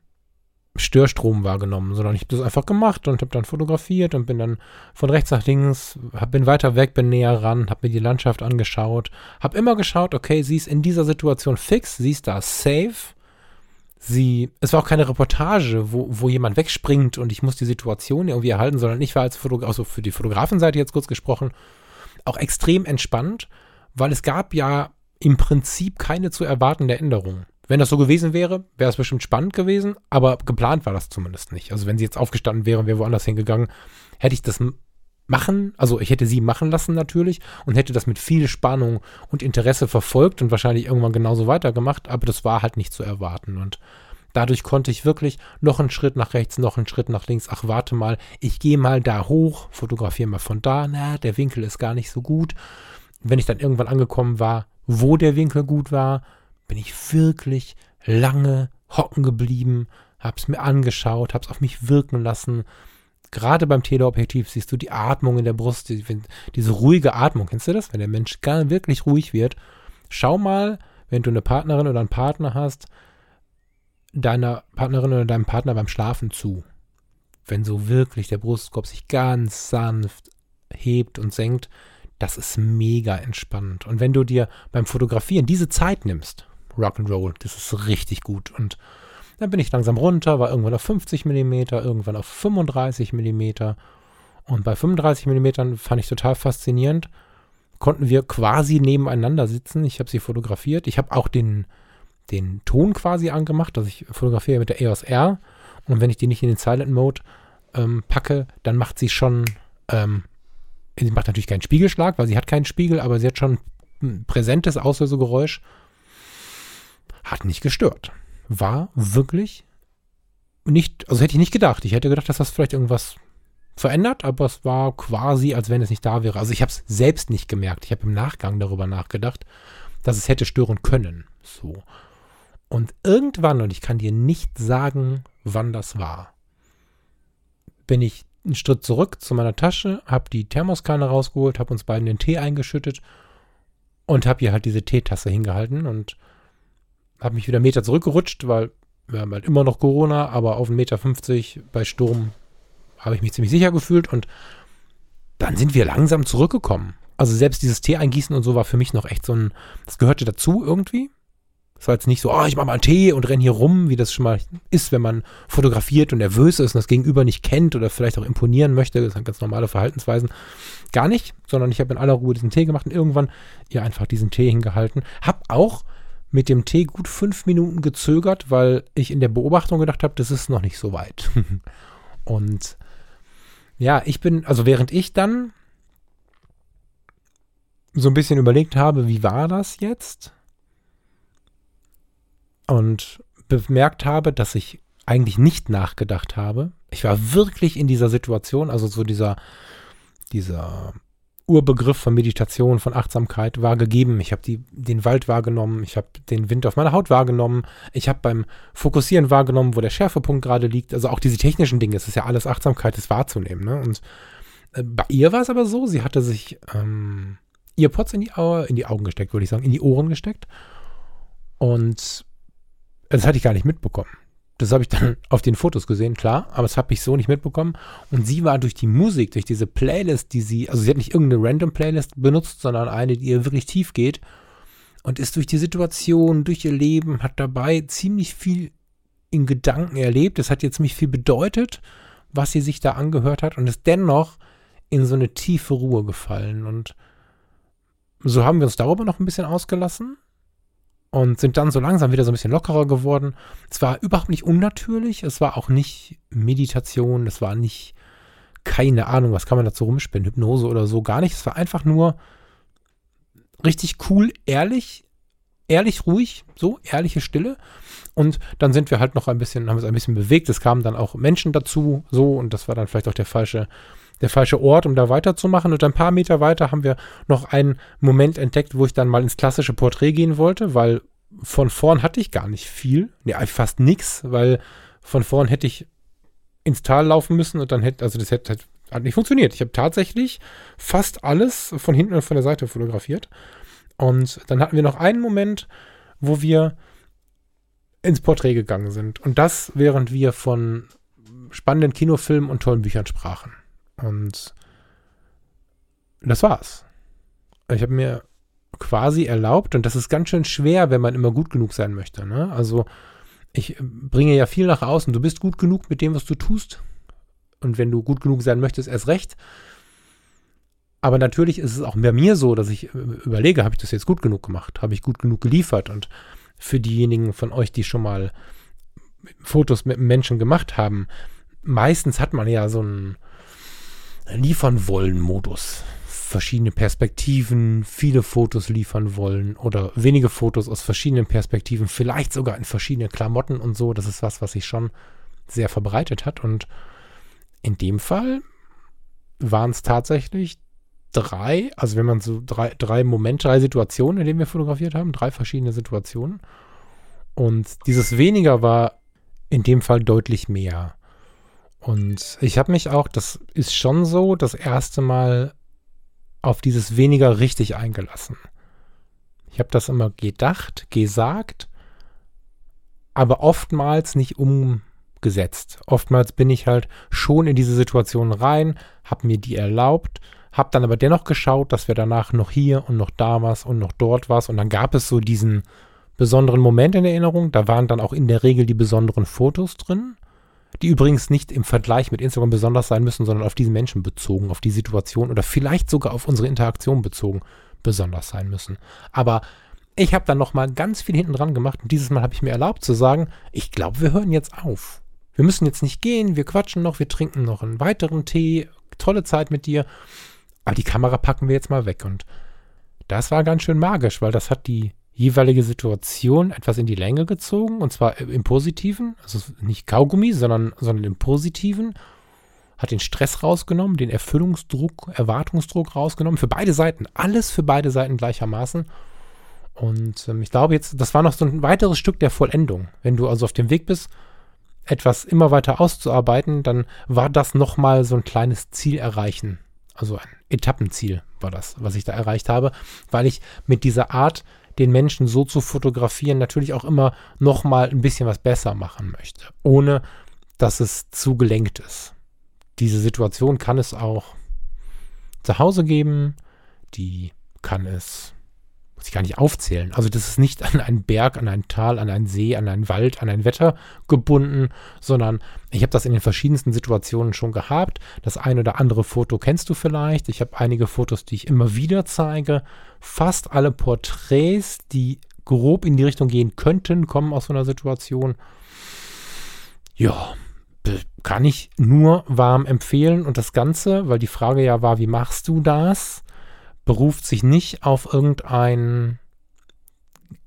Störstrom wahrgenommen, sondern ich habe das einfach gemacht und habe dann fotografiert und bin dann von rechts nach links, hab, bin weiter weg, bin näher ran, habe mir die Landschaft angeschaut, habe immer geschaut, okay, sie ist in dieser Situation fix, sie ist da safe. Sie, es war auch keine Reportage, wo, wo jemand wegspringt und ich muss die Situation irgendwie erhalten, sondern ich war als Fotograf, also für die Fotografenseite jetzt kurz gesprochen, auch extrem entspannt, weil es gab ja im Prinzip keine zu erwartende Änderung. Wenn das so gewesen wäre, wäre es bestimmt spannend gewesen, aber geplant war das zumindest nicht. Also wenn sie jetzt aufgestanden wäre und wäre woanders hingegangen, hätte ich das machen, also ich hätte sie machen lassen natürlich und hätte das mit viel Spannung und Interesse verfolgt und wahrscheinlich irgendwann genauso weitergemacht, aber das war halt nicht zu erwarten und dadurch konnte ich wirklich noch einen Schritt nach rechts, noch einen Schritt nach links, ach warte mal, ich gehe mal da hoch, fotografiere mal von da, na, der Winkel ist gar nicht so gut. Wenn ich dann irgendwann angekommen war, wo der Winkel gut war, bin ich wirklich lange hocken geblieben, hab's mir angeschaut, hab's auf mich wirken lassen. Gerade beim Teleobjektiv siehst du die Atmung in der Brust, die, diese ruhige Atmung. Kennst du das? Wenn der Mensch gar wirklich ruhig wird. Schau mal, wenn du eine Partnerin oder einen Partner hast, deiner Partnerin oder deinem Partner beim Schlafen zu. Wenn so wirklich der Brustkorb sich ganz sanft hebt und senkt, das ist mega entspannt. Und wenn du dir beim Fotografieren diese Zeit nimmst, Rock'n'Roll. Das ist richtig gut. Und dann bin ich langsam runter, war irgendwann auf 50 mm, irgendwann auf 35 mm. Und bei 35 mm fand ich total faszinierend. Konnten wir quasi nebeneinander sitzen. Ich habe sie fotografiert. Ich habe auch den, den Ton quasi angemacht. Also ich fotografiere mit der EOS R. Und wenn ich die nicht in den Silent Mode ähm, packe, dann macht sie schon, ähm, sie macht natürlich keinen Spiegelschlag, weil sie hat keinen Spiegel, aber sie hat schon ein präsentes Auslösegeräusch. Hat nicht gestört. War wirklich nicht, also hätte ich nicht gedacht. Ich hätte gedacht, dass das vielleicht irgendwas verändert, aber es war quasi, als wenn es nicht da wäre. Also ich habe es selbst nicht gemerkt. Ich habe im Nachgang darüber nachgedacht, dass es hätte stören können. So. Und irgendwann, und ich kann dir nicht sagen, wann das war, bin ich einen Schritt zurück zu meiner Tasche, habe die Thermoskanne rausgeholt, habe uns beiden den Tee eingeschüttet und habe hier halt diese Teetasse hingehalten und habe mich wieder einen Meter zurückgerutscht, weil wir haben halt immer noch Corona, aber auf 1,50 Meter bei Sturm habe ich mich ziemlich sicher gefühlt und dann sind wir langsam zurückgekommen. Also selbst dieses Tee eingießen und so war für mich noch echt so ein, das gehörte dazu irgendwie. Es war jetzt nicht so, oh, ich mache mal einen Tee und renne hier rum, wie das schon mal ist, wenn man fotografiert und nervös ist und das Gegenüber nicht kennt oder vielleicht auch imponieren möchte. Das sind ganz normale Verhaltensweisen. Gar nicht, sondern ich habe in aller Ruhe diesen Tee gemacht und irgendwann ihr einfach diesen Tee hingehalten. Hab auch mit dem Tee gut fünf Minuten gezögert, weil ich in der Beobachtung gedacht habe, das ist noch nicht so weit. und ja, ich bin, also während ich dann so ein bisschen überlegt habe, wie war das jetzt? Und bemerkt habe, dass ich eigentlich nicht nachgedacht habe. Ich war wirklich in dieser Situation, also so dieser, dieser Urbegriff von Meditation, von Achtsamkeit war gegeben. Ich habe den Wald wahrgenommen, ich habe den Wind auf meiner Haut wahrgenommen, ich habe beim Fokussieren wahrgenommen, wo der Schärfepunkt gerade liegt. Also auch diese technischen Dinge, es ist ja alles Achtsamkeit, das wahrzunehmen. Ne? Und äh, bei ihr war es aber so, sie hatte sich ähm, ihr Potz in die, in die Augen gesteckt, würde ich sagen, in die Ohren gesteckt. Und das hatte ich gar nicht mitbekommen. Das habe ich dann auf den Fotos gesehen, klar, aber das habe ich so nicht mitbekommen. Und sie war durch die Musik, durch diese Playlist, die sie, also sie hat nicht irgendeine random Playlist benutzt, sondern eine, die ihr wirklich tief geht und ist durch die Situation, durch ihr Leben, hat dabei ziemlich viel in Gedanken erlebt. Es hat ihr ziemlich viel bedeutet, was sie sich da angehört hat und ist dennoch in so eine tiefe Ruhe gefallen. Und so haben wir uns darüber noch ein bisschen ausgelassen und sind dann so langsam wieder so ein bisschen lockerer geworden. Es war überhaupt nicht unnatürlich, es war auch nicht Meditation, es war nicht, keine Ahnung, was kann man dazu rumspinnen, Hypnose oder so, gar nicht. Es war einfach nur richtig cool, ehrlich, ehrlich ruhig, so, ehrliche Stille. Und dann sind wir halt noch ein bisschen, haben uns ein bisschen bewegt. Es kamen dann auch Menschen dazu, so, und das war dann vielleicht auch der falsche der falsche Ort, um da weiterzumachen. Und ein paar Meter weiter haben wir noch einen Moment entdeckt, wo ich dann mal ins klassische Porträt gehen wollte, weil von vorn hatte ich gar nicht viel. Nee, fast nichts, weil von vorn hätte ich ins Tal laufen müssen und dann hätte, also das hätte, hat nicht funktioniert. Ich habe tatsächlich fast alles von hinten und von der Seite fotografiert. Und dann hatten wir noch einen Moment, wo wir ins Porträt gegangen sind. Und das, während wir von spannenden Kinofilmen und tollen Büchern sprachen. Und das war's. Ich habe mir quasi erlaubt, und das ist ganz schön schwer, wenn man immer gut genug sein möchte. Ne? Also ich bringe ja viel nach außen. Du bist gut genug mit dem, was du tust. Und wenn du gut genug sein möchtest, erst recht. Aber natürlich ist es auch bei mir so, dass ich überlege, habe ich das jetzt gut genug gemacht? Habe ich gut genug geliefert? Und für diejenigen von euch, die schon mal Fotos mit Menschen gemacht haben, meistens hat man ja so einen liefern wollen Modus. Verschiedene Perspektiven, viele Fotos liefern wollen oder wenige Fotos aus verschiedenen Perspektiven, vielleicht sogar in verschiedenen Klamotten und so. Das ist was, was sich schon sehr verbreitet hat. Und in dem Fall waren es tatsächlich drei, also wenn man so drei, drei Momente, drei Situationen, in denen wir fotografiert haben, drei verschiedene Situationen. Und dieses weniger war in dem Fall deutlich mehr. Und ich habe mich auch, das ist schon so, das erste Mal auf dieses weniger richtig eingelassen. Ich habe das immer gedacht, gesagt, aber oftmals nicht umgesetzt. Oftmals bin ich halt schon in diese Situation rein, habe mir die erlaubt, habe dann aber dennoch geschaut, dass wir danach noch hier und noch da was und noch dort was und dann gab es so diesen besonderen Moment in Erinnerung. Da waren dann auch in der Regel die besonderen Fotos drin die übrigens nicht im Vergleich mit Instagram besonders sein müssen, sondern auf diesen Menschen bezogen, auf die Situation oder vielleicht sogar auf unsere Interaktion bezogen besonders sein müssen. Aber ich habe dann noch mal ganz viel hinten dran gemacht und dieses Mal habe ich mir erlaubt zu sagen, ich glaube, wir hören jetzt auf. Wir müssen jetzt nicht gehen, wir quatschen noch, wir trinken noch einen weiteren Tee, tolle Zeit mit dir, aber die Kamera packen wir jetzt mal weg und das war ganz schön magisch, weil das hat die jeweilige Situation etwas in die Länge gezogen und zwar im Positiven, also nicht Kaugummi, sondern, sondern im Positiven. Hat den Stress rausgenommen, den Erfüllungsdruck, Erwartungsdruck rausgenommen. Für beide Seiten. Alles für beide Seiten gleichermaßen. Und ähm, ich glaube jetzt, das war noch so ein weiteres Stück der Vollendung. Wenn du also auf dem Weg bist, etwas immer weiter auszuarbeiten, dann war das nochmal so ein kleines Ziel erreichen. Also ein Etappenziel war das, was ich da erreicht habe, weil ich mit dieser Art, den Menschen so zu fotografieren, natürlich auch immer nochmal ein bisschen was besser machen möchte, ohne dass es zu gelenkt ist. Diese Situation kann es auch zu Hause geben, die kann es muss ich gar nicht aufzählen. Also das ist nicht an einen Berg, an ein Tal, an einen See, an einen Wald, an ein Wetter gebunden, sondern ich habe das in den verschiedensten Situationen schon gehabt. Das ein oder andere Foto kennst du vielleicht. Ich habe einige Fotos, die ich immer wieder zeige. Fast alle Porträts, die grob in die Richtung gehen könnten, kommen aus so einer Situation. Ja, kann ich nur warm empfehlen. Und das Ganze, weil die Frage ja war, wie machst du das? Beruft sich nicht auf irgendein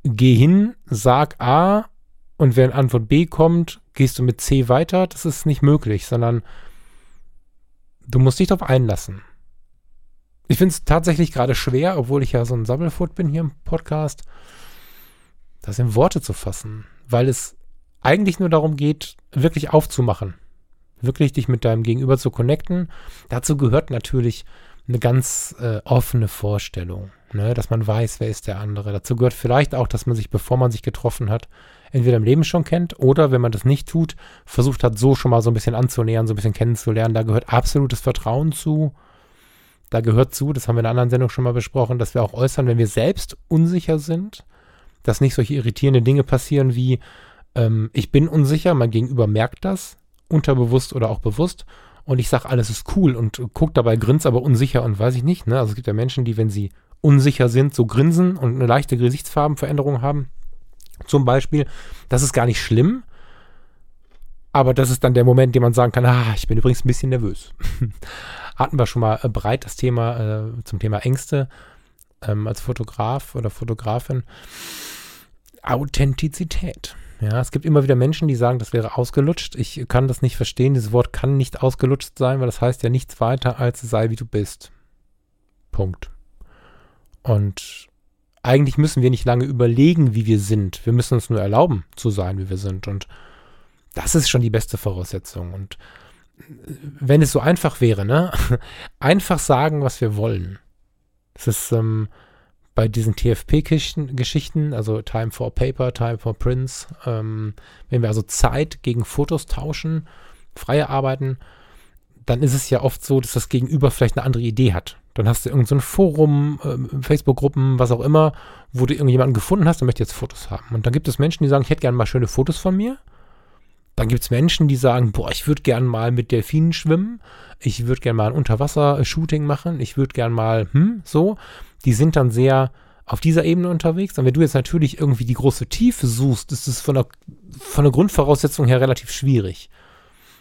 Geh hin, sag A und wenn Antwort B kommt, gehst du mit C weiter. Das ist nicht möglich, sondern du musst dich darauf einlassen. Ich finde es tatsächlich gerade schwer, obwohl ich ja so ein Sammelfoot bin hier im Podcast, das in Worte zu fassen, weil es eigentlich nur darum geht, wirklich aufzumachen, wirklich dich mit deinem Gegenüber zu connecten. Dazu gehört natürlich eine ganz äh, offene Vorstellung, ne? dass man weiß, wer ist der andere. Dazu gehört vielleicht auch, dass man sich, bevor man sich getroffen hat, entweder im Leben schon kennt oder, wenn man das nicht tut, versucht hat, so schon mal so ein bisschen anzunähern, so ein bisschen kennenzulernen. Da gehört absolutes Vertrauen zu. Da gehört zu, das haben wir in einer anderen Sendung schon mal besprochen, dass wir auch äußern, wenn wir selbst unsicher sind, dass nicht solche irritierende Dinge passieren wie, ähm, ich bin unsicher, mein Gegenüber merkt das, unterbewusst oder auch bewusst und ich sage, alles ist cool und guckt dabei, grinst aber unsicher und weiß ich nicht. Ne? Also es gibt ja Menschen, die, wenn sie unsicher sind, so grinsen und eine leichte Gesichtsfarbenveränderung haben. Zum Beispiel, das ist gar nicht schlimm, aber das ist dann der Moment, den man sagen kann, ah, ich bin übrigens ein bisschen nervös. Hatten wir schon mal äh, breit das Thema äh, zum Thema Ängste ähm, als Fotograf oder Fotografin. Authentizität. Ja, es gibt immer wieder Menschen, die sagen, das wäre ausgelutscht. Ich kann das nicht verstehen. Dieses Wort kann nicht ausgelutscht sein, weil das heißt ja nichts weiter als sei wie du bist. Punkt. Und eigentlich müssen wir nicht lange überlegen, wie wir sind. Wir müssen uns nur erlauben zu sein, wie wir sind. Und das ist schon die beste Voraussetzung. Und wenn es so einfach wäre, ne? Einfach sagen, was wir wollen. Das ist, ähm, bei diesen TFP-Geschichten, also Time for Paper, Time for Prints, ähm, wenn wir also Zeit gegen Fotos tauschen, freie arbeiten, dann ist es ja oft so, dass das Gegenüber vielleicht eine andere Idee hat. Dann hast du irgendein so Forum, äh, Facebook-Gruppen, was auch immer, wo du irgendjemanden gefunden hast, der möchte jetzt Fotos haben. Und dann gibt es Menschen, die sagen, ich hätte gerne mal schöne Fotos von mir. Dann gibt es Menschen, die sagen, boah, ich würde gerne mal mit Delfinen schwimmen, ich würde gerne mal ein Unterwasser-Shooting machen, ich würde gerne mal, hm, so die sind dann sehr auf dieser Ebene unterwegs. Und wenn du jetzt natürlich irgendwie die große Tiefe suchst, ist es von der, von der Grundvoraussetzung her relativ schwierig.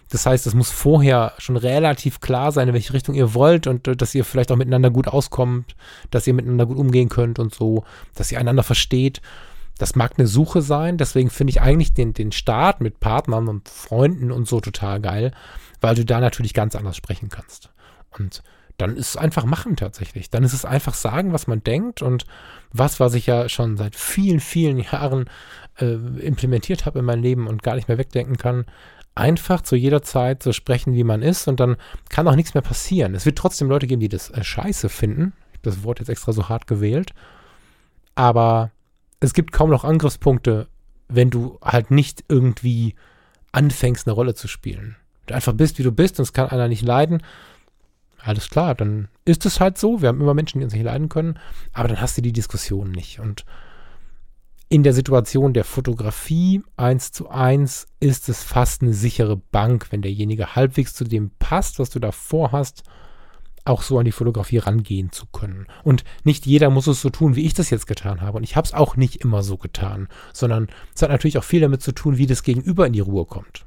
Das heißt, es muss vorher schon relativ klar sein, in welche Richtung ihr wollt und äh, dass ihr vielleicht auch miteinander gut auskommt, dass ihr miteinander gut umgehen könnt und so, dass ihr einander versteht. Das mag eine Suche sein, deswegen finde ich eigentlich den, den Start mit Partnern und Freunden und so total geil, weil du da natürlich ganz anders sprechen kannst. Und dann ist es einfach machen tatsächlich. Dann ist es einfach sagen, was man denkt und was, was ich ja schon seit vielen, vielen Jahren äh, implementiert habe in mein Leben und gar nicht mehr wegdenken kann. Einfach zu jeder Zeit so sprechen, wie man ist und dann kann auch nichts mehr passieren. Es wird trotzdem Leute geben, die das äh, scheiße finden. Ich habe das Wort jetzt extra so hart gewählt. Aber es gibt kaum noch Angriffspunkte, wenn du halt nicht irgendwie anfängst, eine Rolle zu spielen. Du einfach bist, wie du bist und es kann einer nicht leiden alles klar, dann ist es halt so. Wir haben immer Menschen, die uns nicht leiden können, aber dann hast du die Diskussion nicht. Und in der Situation der Fotografie eins zu eins ist es fast eine sichere Bank, wenn derjenige halbwegs zu dem passt, was du da vorhast, auch so an die Fotografie rangehen zu können. Und nicht jeder muss es so tun, wie ich das jetzt getan habe. Und ich habe es auch nicht immer so getan, sondern es hat natürlich auch viel damit zu tun, wie das Gegenüber in die Ruhe kommt.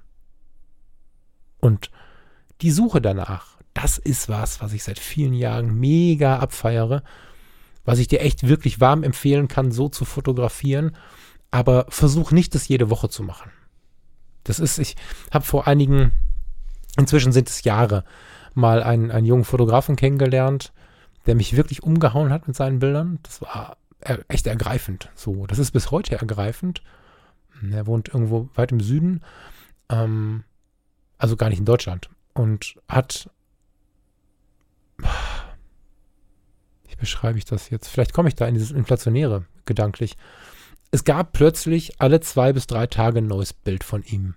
Und die Suche danach, das ist was, was ich seit vielen Jahren mega abfeiere, was ich dir echt wirklich warm empfehlen kann, so zu fotografieren. Aber versuch nicht, das jede Woche zu machen. Das ist, ich habe vor einigen, inzwischen sind es Jahre, mal einen, einen jungen Fotografen kennengelernt, der mich wirklich umgehauen hat mit seinen Bildern. Das war echt ergreifend. So, das ist bis heute ergreifend. Er wohnt irgendwo weit im Süden, ähm, also gar nicht in Deutschland und hat wie beschreibe ich das jetzt? Vielleicht komme ich da in dieses Inflationäre gedanklich. Es gab plötzlich alle zwei bis drei Tage ein neues Bild von ihm.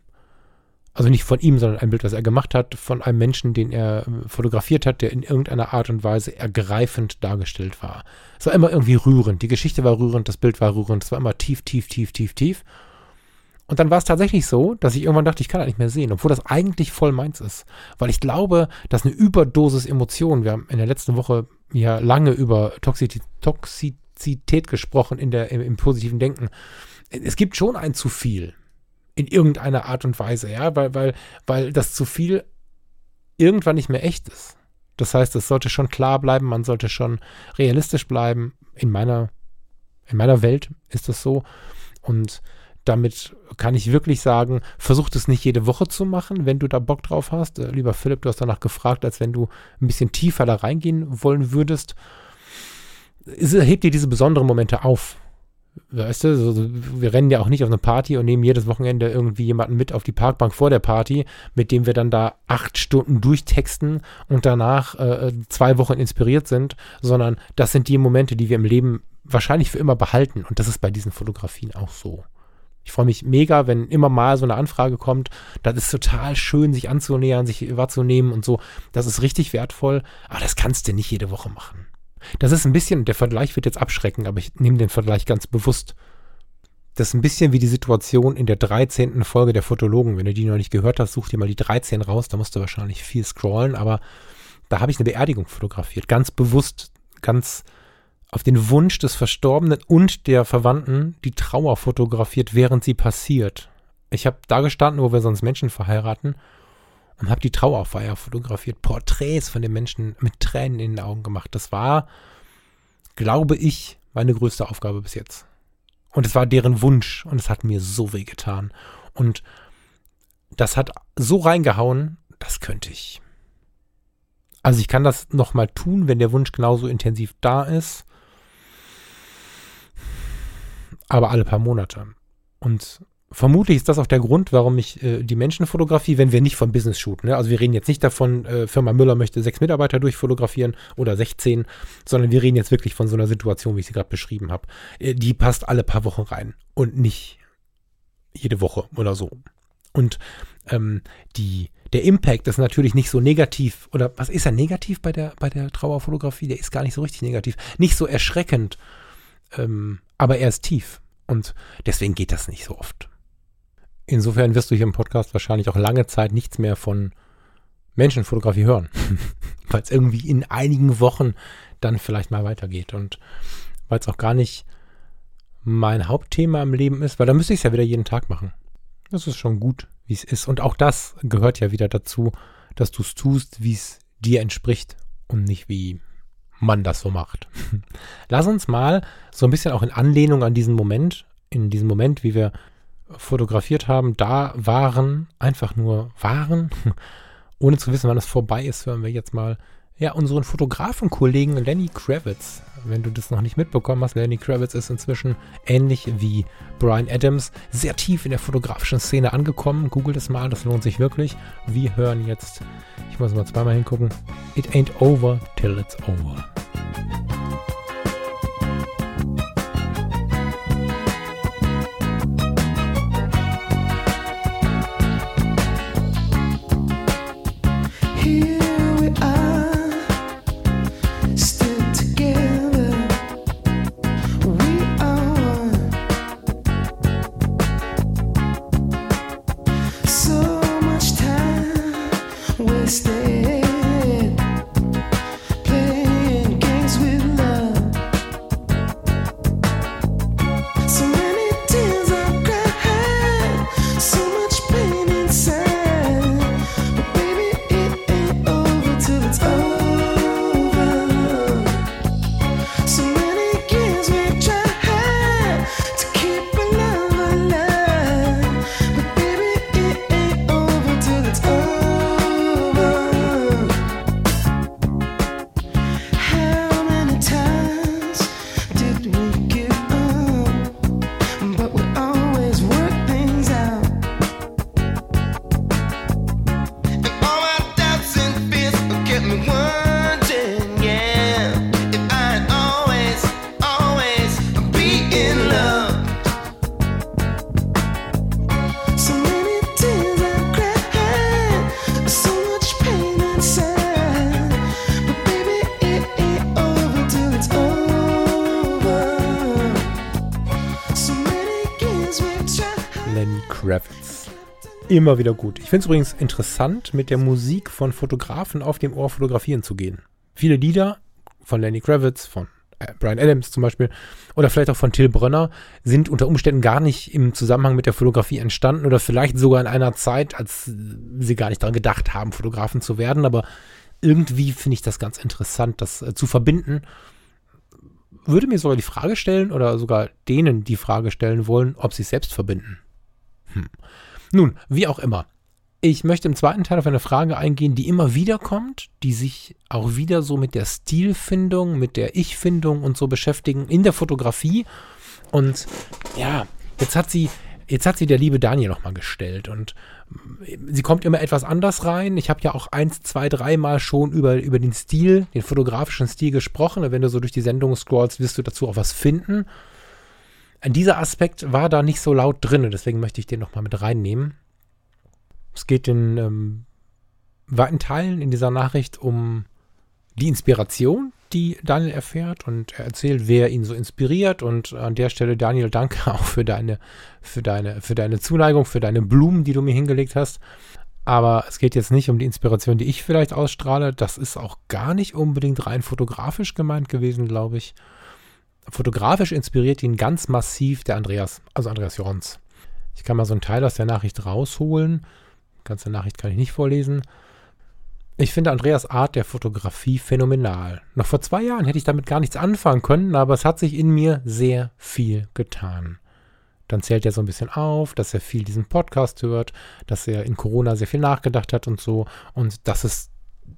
Also nicht von ihm, sondern ein Bild, was er gemacht hat, von einem Menschen, den er äh, fotografiert hat, der in irgendeiner Art und Weise ergreifend dargestellt war. Es war immer irgendwie rührend. Die Geschichte war rührend, das Bild war rührend, es war immer tief, tief, tief, tief, tief. Und dann war es tatsächlich so, dass ich irgendwann dachte, ich kann das nicht mehr sehen, obwohl das eigentlich voll meins ist. Weil ich glaube, dass eine Überdosis Emotionen, wir haben in der letzten Woche ja lange über Toxizität, gesprochen in der, im, im positiven Denken. Es gibt schon ein zu viel in irgendeiner Art und Weise, ja, weil, weil, weil das zu viel irgendwann nicht mehr echt ist. Das heißt, es sollte schon klar bleiben, man sollte schon realistisch bleiben. In meiner, in meiner Welt ist das so. Und damit kann ich wirklich sagen, versuch es nicht jede Woche zu machen, wenn du da Bock drauf hast. Äh, lieber Philipp, du hast danach gefragt, als wenn du ein bisschen tiefer da reingehen wollen würdest. Heb dir diese besonderen Momente auf. Weißt du, so, wir rennen ja auch nicht auf eine Party und nehmen jedes Wochenende irgendwie jemanden mit auf die Parkbank vor der Party, mit dem wir dann da acht Stunden durchtexten und danach äh, zwei Wochen inspiriert sind, sondern das sind die Momente, die wir im Leben wahrscheinlich für immer behalten. Und das ist bei diesen Fotografien auch so. Ich freue mich mega, wenn immer mal so eine Anfrage kommt. Das ist total schön, sich anzunähern, sich wahrzunehmen und so. Das ist richtig wertvoll, aber das kannst du nicht jede Woche machen. Das ist ein bisschen, der Vergleich wird jetzt abschrecken, aber ich nehme den Vergleich ganz bewusst. Das ist ein bisschen wie die Situation in der 13. Folge der Fotologen. Wenn du die noch nicht gehört hast, such dir mal die 13 raus. Da musst du wahrscheinlich viel scrollen, aber da habe ich eine Beerdigung fotografiert. Ganz bewusst, ganz auf den Wunsch des Verstorbenen und der Verwandten die Trauer fotografiert, während sie passiert. Ich habe da gestanden, wo wir sonst Menschen verheiraten und habe die Trauerfeier fotografiert, Porträts von den Menschen mit Tränen in den Augen gemacht. Das war, glaube ich, meine größte Aufgabe bis jetzt. Und es war deren Wunsch und es hat mir so weh getan. Und das hat so reingehauen, das könnte ich. Also ich kann das nochmal tun, wenn der Wunsch genauso intensiv da ist aber alle paar Monate. Und vermutlich ist das auch der Grund, warum ich äh, die Menschen fotografie, wenn wir nicht von Business shooten. Ne? Also wir reden jetzt nicht davon, äh, Firma Müller möchte sechs Mitarbeiter durchfotografieren oder 16, sondern wir reden jetzt wirklich von so einer Situation, wie ich sie gerade beschrieben habe. Äh, die passt alle paar Wochen rein und nicht jede Woche oder so. Und ähm, die, der Impact ist natürlich nicht so negativ, oder was ist er negativ bei der, bei der Trauerfotografie? Der ist gar nicht so richtig negativ. Nicht so erschreckend ähm, aber er ist tief und deswegen geht das nicht so oft. Insofern wirst du hier im Podcast wahrscheinlich auch lange Zeit nichts mehr von Menschenfotografie hören, weil es irgendwie in einigen Wochen dann vielleicht mal weitergeht und weil es auch gar nicht mein Hauptthema im Leben ist, weil da müsste ich es ja wieder jeden Tag machen. Das ist schon gut, wie es ist. Und auch das gehört ja wieder dazu, dass du es tust, wie es dir entspricht und nicht wie man das so macht. Lass uns mal so ein bisschen auch in Anlehnung an diesen Moment, in diesem Moment, wie wir fotografiert haben, da waren, einfach nur waren, ohne zu wissen, wann es vorbei ist, hören wir jetzt mal ja, unseren Fotografenkollegen Lenny Kravitz. Wenn du das noch nicht mitbekommen hast, Lenny Kravitz ist inzwischen ähnlich wie Brian Adams sehr tief in der fotografischen Szene angekommen. Google das mal, das lohnt sich wirklich. Wir hören jetzt, ich muss mal zweimal hingucken, It ain't over till it's over. Kravitz. Immer wieder gut. Ich finde es übrigens interessant, mit der Musik von Fotografen auf dem Ohr fotografieren zu gehen. Viele Lieder von Lenny Kravitz, von äh, Brian Adams zum Beispiel, oder vielleicht auch von Till Brönner, sind unter Umständen gar nicht im Zusammenhang mit der Fotografie entstanden oder vielleicht sogar in einer Zeit, als sie gar nicht daran gedacht haben, Fotografen zu werden. Aber irgendwie finde ich das ganz interessant, das äh, zu verbinden. Würde mir sogar die Frage stellen oder sogar denen die Frage stellen wollen, ob sie es selbst verbinden. Hm. Nun, wie auch immer. Ich möchte im zweiten Teil auf eine Frage eingehen, die immer wieder kommt, die sich auch wieder so mit der Stilfindung, mit der Ich-Findung und so beschäftigen in der Fotografie. Und ja, jetzt hat sie, jetzt hat sie der liebe Daniel nochmal gestellt und sie kommt immer etwas anders rein. Ich habe ja auch eins, zwei, dreimal schon über, über den Stil, den fotografischen Stil gesprochen. Wenn du so durch die Sendung scrollst, wirst du dazu auch was finden. Dieser Aspekt war da nicht so laut drin, deswegen möchte ich den nochmal mit reinnehmen. Es geht in ähm, weiten Teilen in dieser Nachricht um die Inspiration, die Daniel erfährt und er erzählt, wer ihn so inspiriert und an der Stelle Daniel, danke auch für deine für deine für deine Zuneigung, für deine Blumen, die du mir hingelegt hast. Aber es geht jetzt nicht um die Inspiration, die ich vielleicht ausstrahle. Das ist auch gar nicht unbedingt rein fotografisch gemeint gewesen, glaube ich. Fotografisch inspiriert ihn ganz massiv der Andreas, also Andreas Jorns. Ich kann mal so einen Teil aus der Nachricht rausholen ganze Nachricht kann ich nicht vorlesen. Ich finde Andreas Art der Fotografie phänomenal. Noch vor zwei Jahren hätte ich damit gar nichts anfangen können, aber es hat sich in mir sehr viel getan. Dann zählt er so ein bisschen auf, dass er viel diesen Podcast hört, dass er in Corona sehr viel nachgedacht hat und so. Und dass es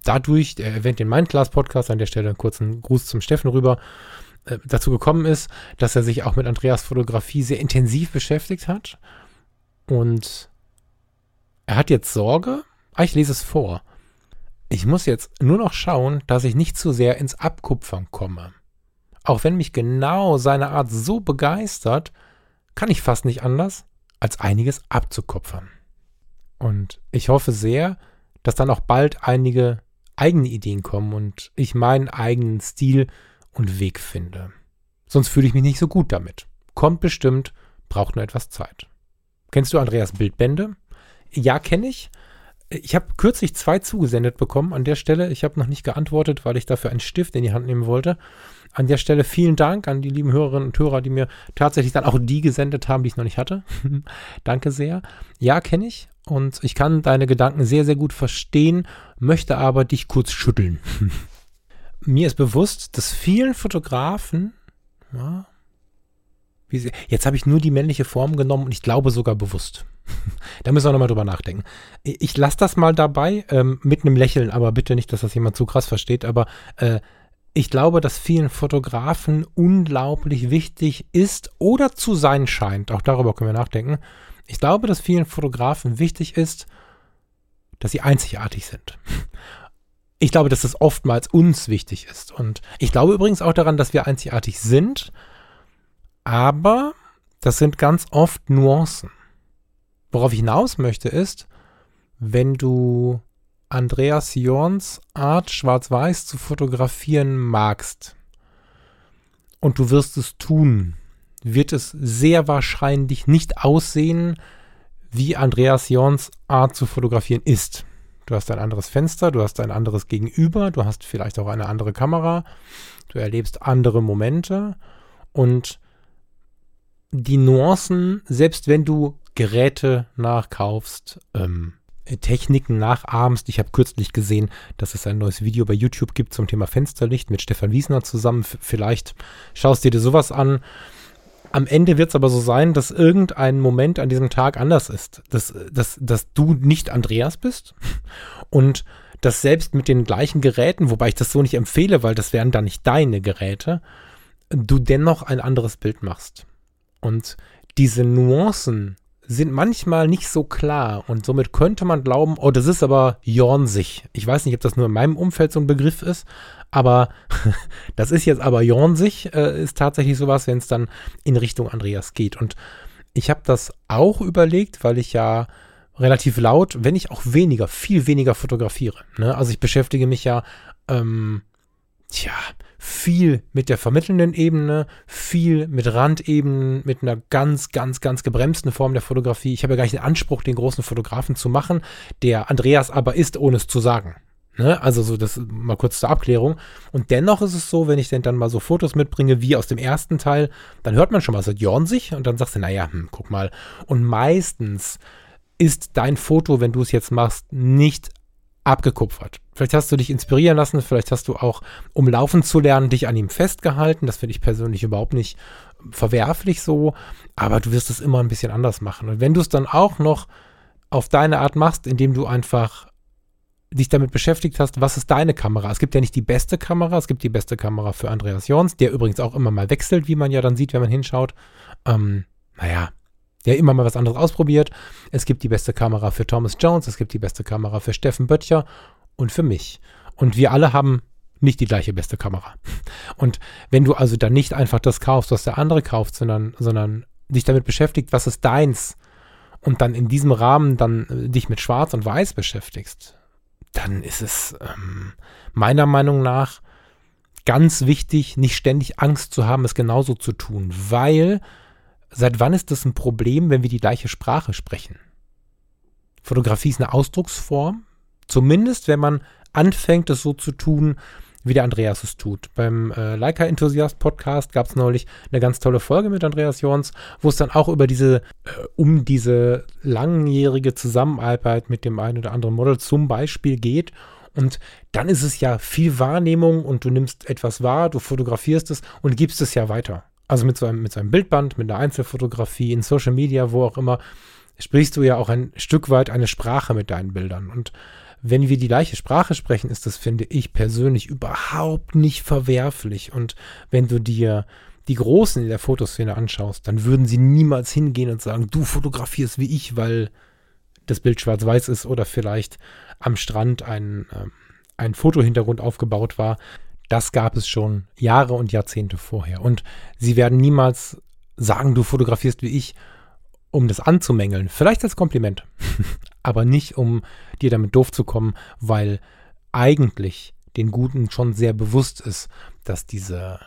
dadurch, er erwähnt den Mindclass-Podcast, an der Stelle einen kurzen Gruß zum Steffen rüber, äh, dazu gekommen ist, dass er sich auch mit Andreas Fotografie sehr intensiv beschäftigt hat. Und er hat jetzt Sorge. Ah, ich lese es vor. Ich muss jetzt nur noch schauen, dass ich nicht zu sehr ins Abkupfern komme. Auch wenn mich genau seine Art so begeistert, kann ich fast nicht anders, als einiges abzukupfern. Und ich hoffe sehr, dass dann auch bald einige eigene Ideen kommen und ich meinen eigenen Stil und Weg finde. Sonst fühle ich mich nicht so gut damit. Kommt bestimmt, braucht nur etwas Zeit. Kennst du Andreas Bildbände? Ja, kenne ich. Ich habe kürzlich zwei zugesendet bekommen an der Stelle. Ich habe noch nicht geantwortet, weil ich dafür einen Stift in die Hand nehmen wollte. An der Stelle vielen Dank an die lieben Hörerinnen und Hörer, die mir tatsächlich dann auch die gesendet haben, die ich noch nicht hatte. Danke sehr. Ja, kenne ich. Und ich kann deine Gedanken sehr, sehr gut verstehen, möchte aber dich kurz schütteln. mir ist bewusst, dass vielen Fotografen, ja, sie, jetzt habe ich nur die männliche Form genommen und ich glaube sogar bewusst. da müssen wir nochmal drüber nachdenken. Ich lasse das mal dabei, ähm, mit einem Lächeln, aber bitte nicht, dass das jemand zu krass versteht, aber äh, ich glaube, dass vielen Fotografen unglaublich wichtig ist oder zu sein scheint. Auch darüber können wir nachdenken. Ich glaube, dass vielen Fotografen wichtig ist, dass sie einzigartig sind. Ich glaube, dass das oftmals uns wichtig ist. Und ich glaube übrigens auch daran, dass wir einzigartig sind. Aber das sind ganz oft Nuancen. Worauf ich hinaus möchte ist, wenn du Andreas Jorns Art schwarz-weiß zu fotografieren magst und du wirst es tun, wird es sehr wahrscheinlich nicht aussehen, wie Andreas Jorns Art zu fotografieren ist. Du hast ein anderes Fenster, du hast ein anderes Gegenüber, du hast vielleicht auch eine andere Kamera, du erlebst andere Momente und die Nuancen, selbst wenn du Geräte nachkaufst, ähm, Techniken nachahmst. Ich habe kürzlich gesehen, dass es ein neues Video bei YouTube gibt zum Thema Fensterlicht mit Stefan Wiesner zusammen. Vielleicht schaust du dir sowas an. Am Ende wird es aber so sein, dass irgendein Moment an diesem Tag anders ist. Dass, dass, dass du nicht Andreas bist und dass selbst mit den gleichen Geräten, wobei ich das so nicht empfehle, weil das wären dann nicht deine Geräte, du dennoch ein anderes Bild machst. Und diese Nuancen, sind manchmal nicht so klar und somit könnte man glauben, oh, das ist aber jornsig. Ich weiß nicht, ob das nur in meinem Umfeld so ein Begriff ist, aber das ist jetzt aber jornsig, äh, ist tatsächlich sowas, wenn es dann in Richtung Andreas geht. Und ich habe das auch überlegt, weil ich ja relativ laut, wenn ich auch weniger, viel weniger fotografiere. Ne? Also ich beschäftige mich ja, ähm, tja, viel mit der vermittelnden Ebene, viel mit Randebenen, mit einer ganz, ganz, ganz gebremsten Form der Fotografie. Ich habe ja gar nicht den Anspruch, den großen Fotografen zu machen, der Andreas aber ist, ohne es zu sagen. Ne? Also so das mal kurz zur Abklärung. Und dennoch ist es so, wenn ich denn dann mal so Fotos mitbringe, wie aus dem ersten Teil, dann hört man schon mal so Jorn sich und dann sagst du, naja, hm, guck mal. Und meistens ist dein Foto, wenn du es jetzt machst, nicht abgekupfert. Vielleicht hast du dich inspirieren lassen, vielleicht hast du auch, um laufen zu lernen, dich an ihm festgehalten. Das finde ich persönlich überhaupt nicht verwerflich so, aber du wirst es immer ein bisschen anders machen. Und wenn du es dann auch noch auf deine Art machst, indem du einfach dich damit beschäftigt hast, was ist deine Kamera? Es gibt ja nicht die beste Kamera, es gibt die beste Kamera für Andreas Jons, der übrigens auch immer mal wechselt, wie man ja dann sieht, wenn man hinschaut. Ähm, naja, der immer mal was anderes ausprobiert. Es gibt die beste Kamera für Thomas Jones, es gibt die beste Kamera für Steffen Böttcher und für mich. Und wir alle haben nicht die gleiche beste Kamera. Und wenn du also dann nicht einfach das kaufst, was der andere kauft, sondern, sondern dich damit beschäftigt, was ist deins, und dann in diesem Rahmen dann äh, dich mit Schwarz und Weiß beschäftigst, dann ist es ähm, meiner Meinung nach ganz wichtig, nicht ständig Angst zu haben, es genauso zu tun, weil seit wann ist das ein Problem, wenn wir die gleiche Sprache sprechen? Fotografie ist eine Ausdrucksform, zumindest wenn man anfängt, es so zu tun, wie der Andreas es tut. Beim äh, Leica Enthusiast Podcast gab es neulich eine ganz tolle Folge mit Andreas Jons, wo es dann auch über diese, äh, um diese langjährige Zusammenarbeit mit dem einen oder anderen Model zum Beispiel geht. Und dann ist es ja viel Wahrnehmung und du nimmst etwas wahr, du fotografierst es und gibst es ja weiter. Also mit so einem, mit so einem Bildband, mit einer Einzelfotografie, in Social Media, wo auch immer, sprichst du ja auch ein Stück weit eine Sprache mit deinen Bildern. Und wenn wir die gleiche Sprache sprechen, ist das, finde ich persönlich, überhaupt nicht verwerflich. Und wenn du dir die Großen in der Fotoszene anschaust, dann würden sie niemals hingehen und sagen, du fotografierst wie ich, weil das Bild schwarz-weiß ist oder vielleicht am Strand ein, äh, ein Fotohintergrund aufgebaut war. Das gab es schon Jahre und Jahrzehnte vorher. Und sie werden niemals sagen, du fotografierst wie ich, um das anzumängeln. Vielleicht als Kompliment. Aber nicht, um dir damit doof zu kommen, weil eigentlich den Guten schon sehr bewusst ist, dass diese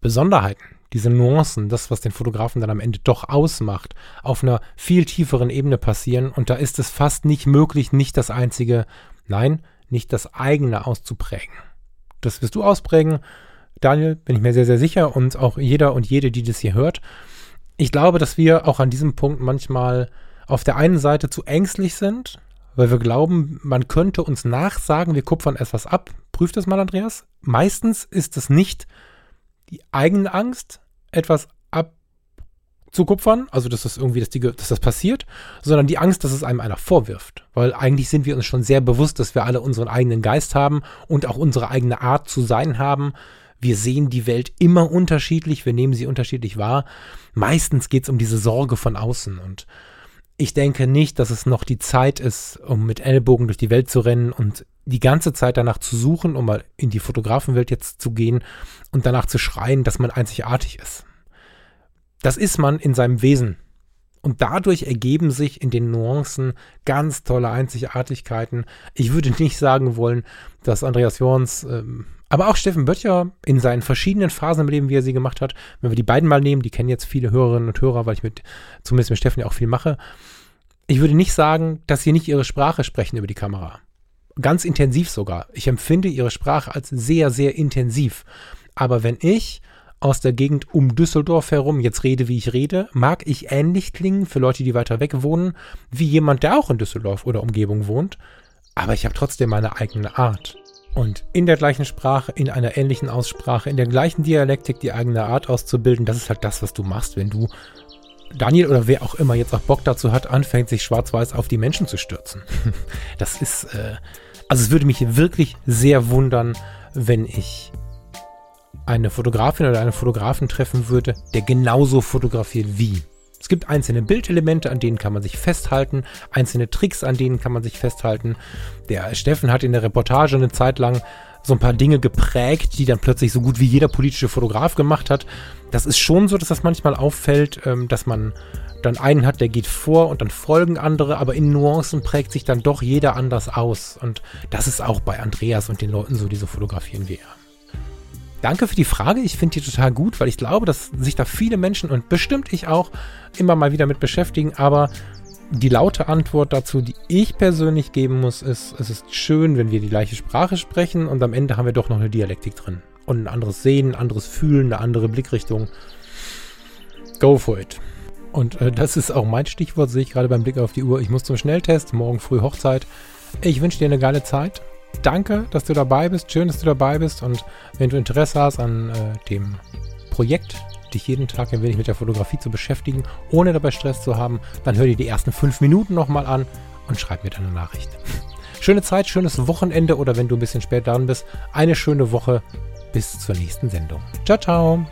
Besonderheiten, diese Nuancen, das, was den Fotografen dann am Ende doch ausmacht, auf einer viel tieferen Ebene passieren. Und da ist es fast nicht möglich, nicht das einzige, nein, nicht das eigene auszuprägen. Das wirst du ausprägen. Daniel, bin ich mir sehr, sehr sicher und auch jeder und jede, die das hier hört. Ich glaube, dass wir auch an diesem Punkt manchmal auf der einen Seite zu ängstlich sind, weil wir glauben, man könnte uns nachsagen, wir kupfern etwas ab. Prüf das mal, Andreas. Meistens ist es nicht die eigene Angst, etwas abzukupfern, also dass das irgendwie, dass, die, dass das passiert, sondern die Angst, dass es einem einer vorwirft. Weil eigentlich sind wir uns schon sehr bewusst, dass wir alle unseren eigenen Geist haben und auch unsere eigene Art zu sein haben. Wir sehen die Welt immer unterschiedlich, wir nehmen sie unterschiedlich wahr. Meistens geht es um diese Sorge von außen und ich denke nicht, dass es noch die Zeit ist, um mit Ellbogen durch die Welt zu rennen und die ganze Zeit danach zu suchen, um mal in die Fotografenwelt jetzt zu gehen und danach zu schreien, dass man einzigartig ist. Das ist man in seinem Wesen. Und dadurch ergeben sich in den Nuancen ganz tolle Einzigartigkeiten. Ich würde nicht sagen wollen, dass Andreas Jorns, ähm, aber auch Steffen Böttcher in seinen verschiedenen Phasen im Leben, wie er sie gemacht hat, wenn wir die beiden mal nehmen, die kennen jetzt viele Hörerinnen und Hörer, weil ich mit, zumindest mit Steffen ja auch viel mache. Ich würde nicht sagen, dass sie nicht ihre Sprache sprechen über die Kamera. Ganz intensiv sogar. Ich empfinde ihre Sprache als sehr, sehr intensiv. Aber wenn ich aus der Gegend um Düsseldorf herum jetzt rede, wie ich rede, mag ich ähnlich klingen für Leute, die weiter weg wohnen, wie jemand, der auch in Düsseldorf oder Umgebung wohnt. Aber ich habe trotzdem meine eigene Art. Und in der gleichen Sprache, in einer ähnlichen Aussprache, in der gleichen Dialektik die eigene Art auszubilden, das ist halt das, was du machst, wenn du Daniel oder wer auch immer jetzt auch Bock dazu hat, anfängt, sich schwarz-weiß auf die Menschen zu stürzen. Das ist, äh, also es würde mich wirklich sehr wundern, wenn ich eine Fotografin oder einen Fotografen treffen würde, der genauso fotografiert wie. Es gibt einzelne Bildelemente, an denen kann man sich festhalten, einzelne Tricks, an denen kann man sich festhalten. Der Steffen hat in der Reportage eine Zeit lang so ein paar Dinge geprägt, die dann plötzlich so gut wie jeder politische Fotograf gemacht hat. Das ist schon so, dass das manchmal auffällt, ähm, dass man dann einen hat, der geht vor und dann folgen andere, aber in Nuancen prägt sich dann doch jeder anders aus. Und das ist auch bei Andreas und den Leuten so, die so fotografieren wie er. Danke für die Frage. Ich finde die total gut, weil ich glaube, dass sich da viele Menschen und bestimmt ich auch immer mal wieder mit beschäftigen. Aber die laute Antwort dazu, die ich persönlich geben muss, ist, es ist schön, wenn wir die gleiche Sprache sprechen und am Ende haben wir doch noch eine Dialektik drin. Und ein anderes Sehen, ein anderes Fühlen, eine andere Blickrichtung. Go for it. Und äh, das ist auch mein Stichwort, sehe ich gerade beim Blick auf die Uhr. Ich muss zum Schnelltest, morgen früh Hochzeit. Ich wünsche dir eine geile Zeit. Danke, dass du dabei bist. Schön, dass du dabei bist. Und wenn du Interesse hast an äh, dem Projekt, dich jeden Tag ein wenig mit der Fotografie zu beschäftigen, ohne dabei Stress zu haben, dann hör dir die ersten fünf Minuten nochmal an und schreib mir deine Nachricht. Schöne Zeit, schönes Wochenende oder wenn du ein bisschen spät dran bist, eine schöne Woche. Bis zur nächsten Sendung. Ciao, ciao.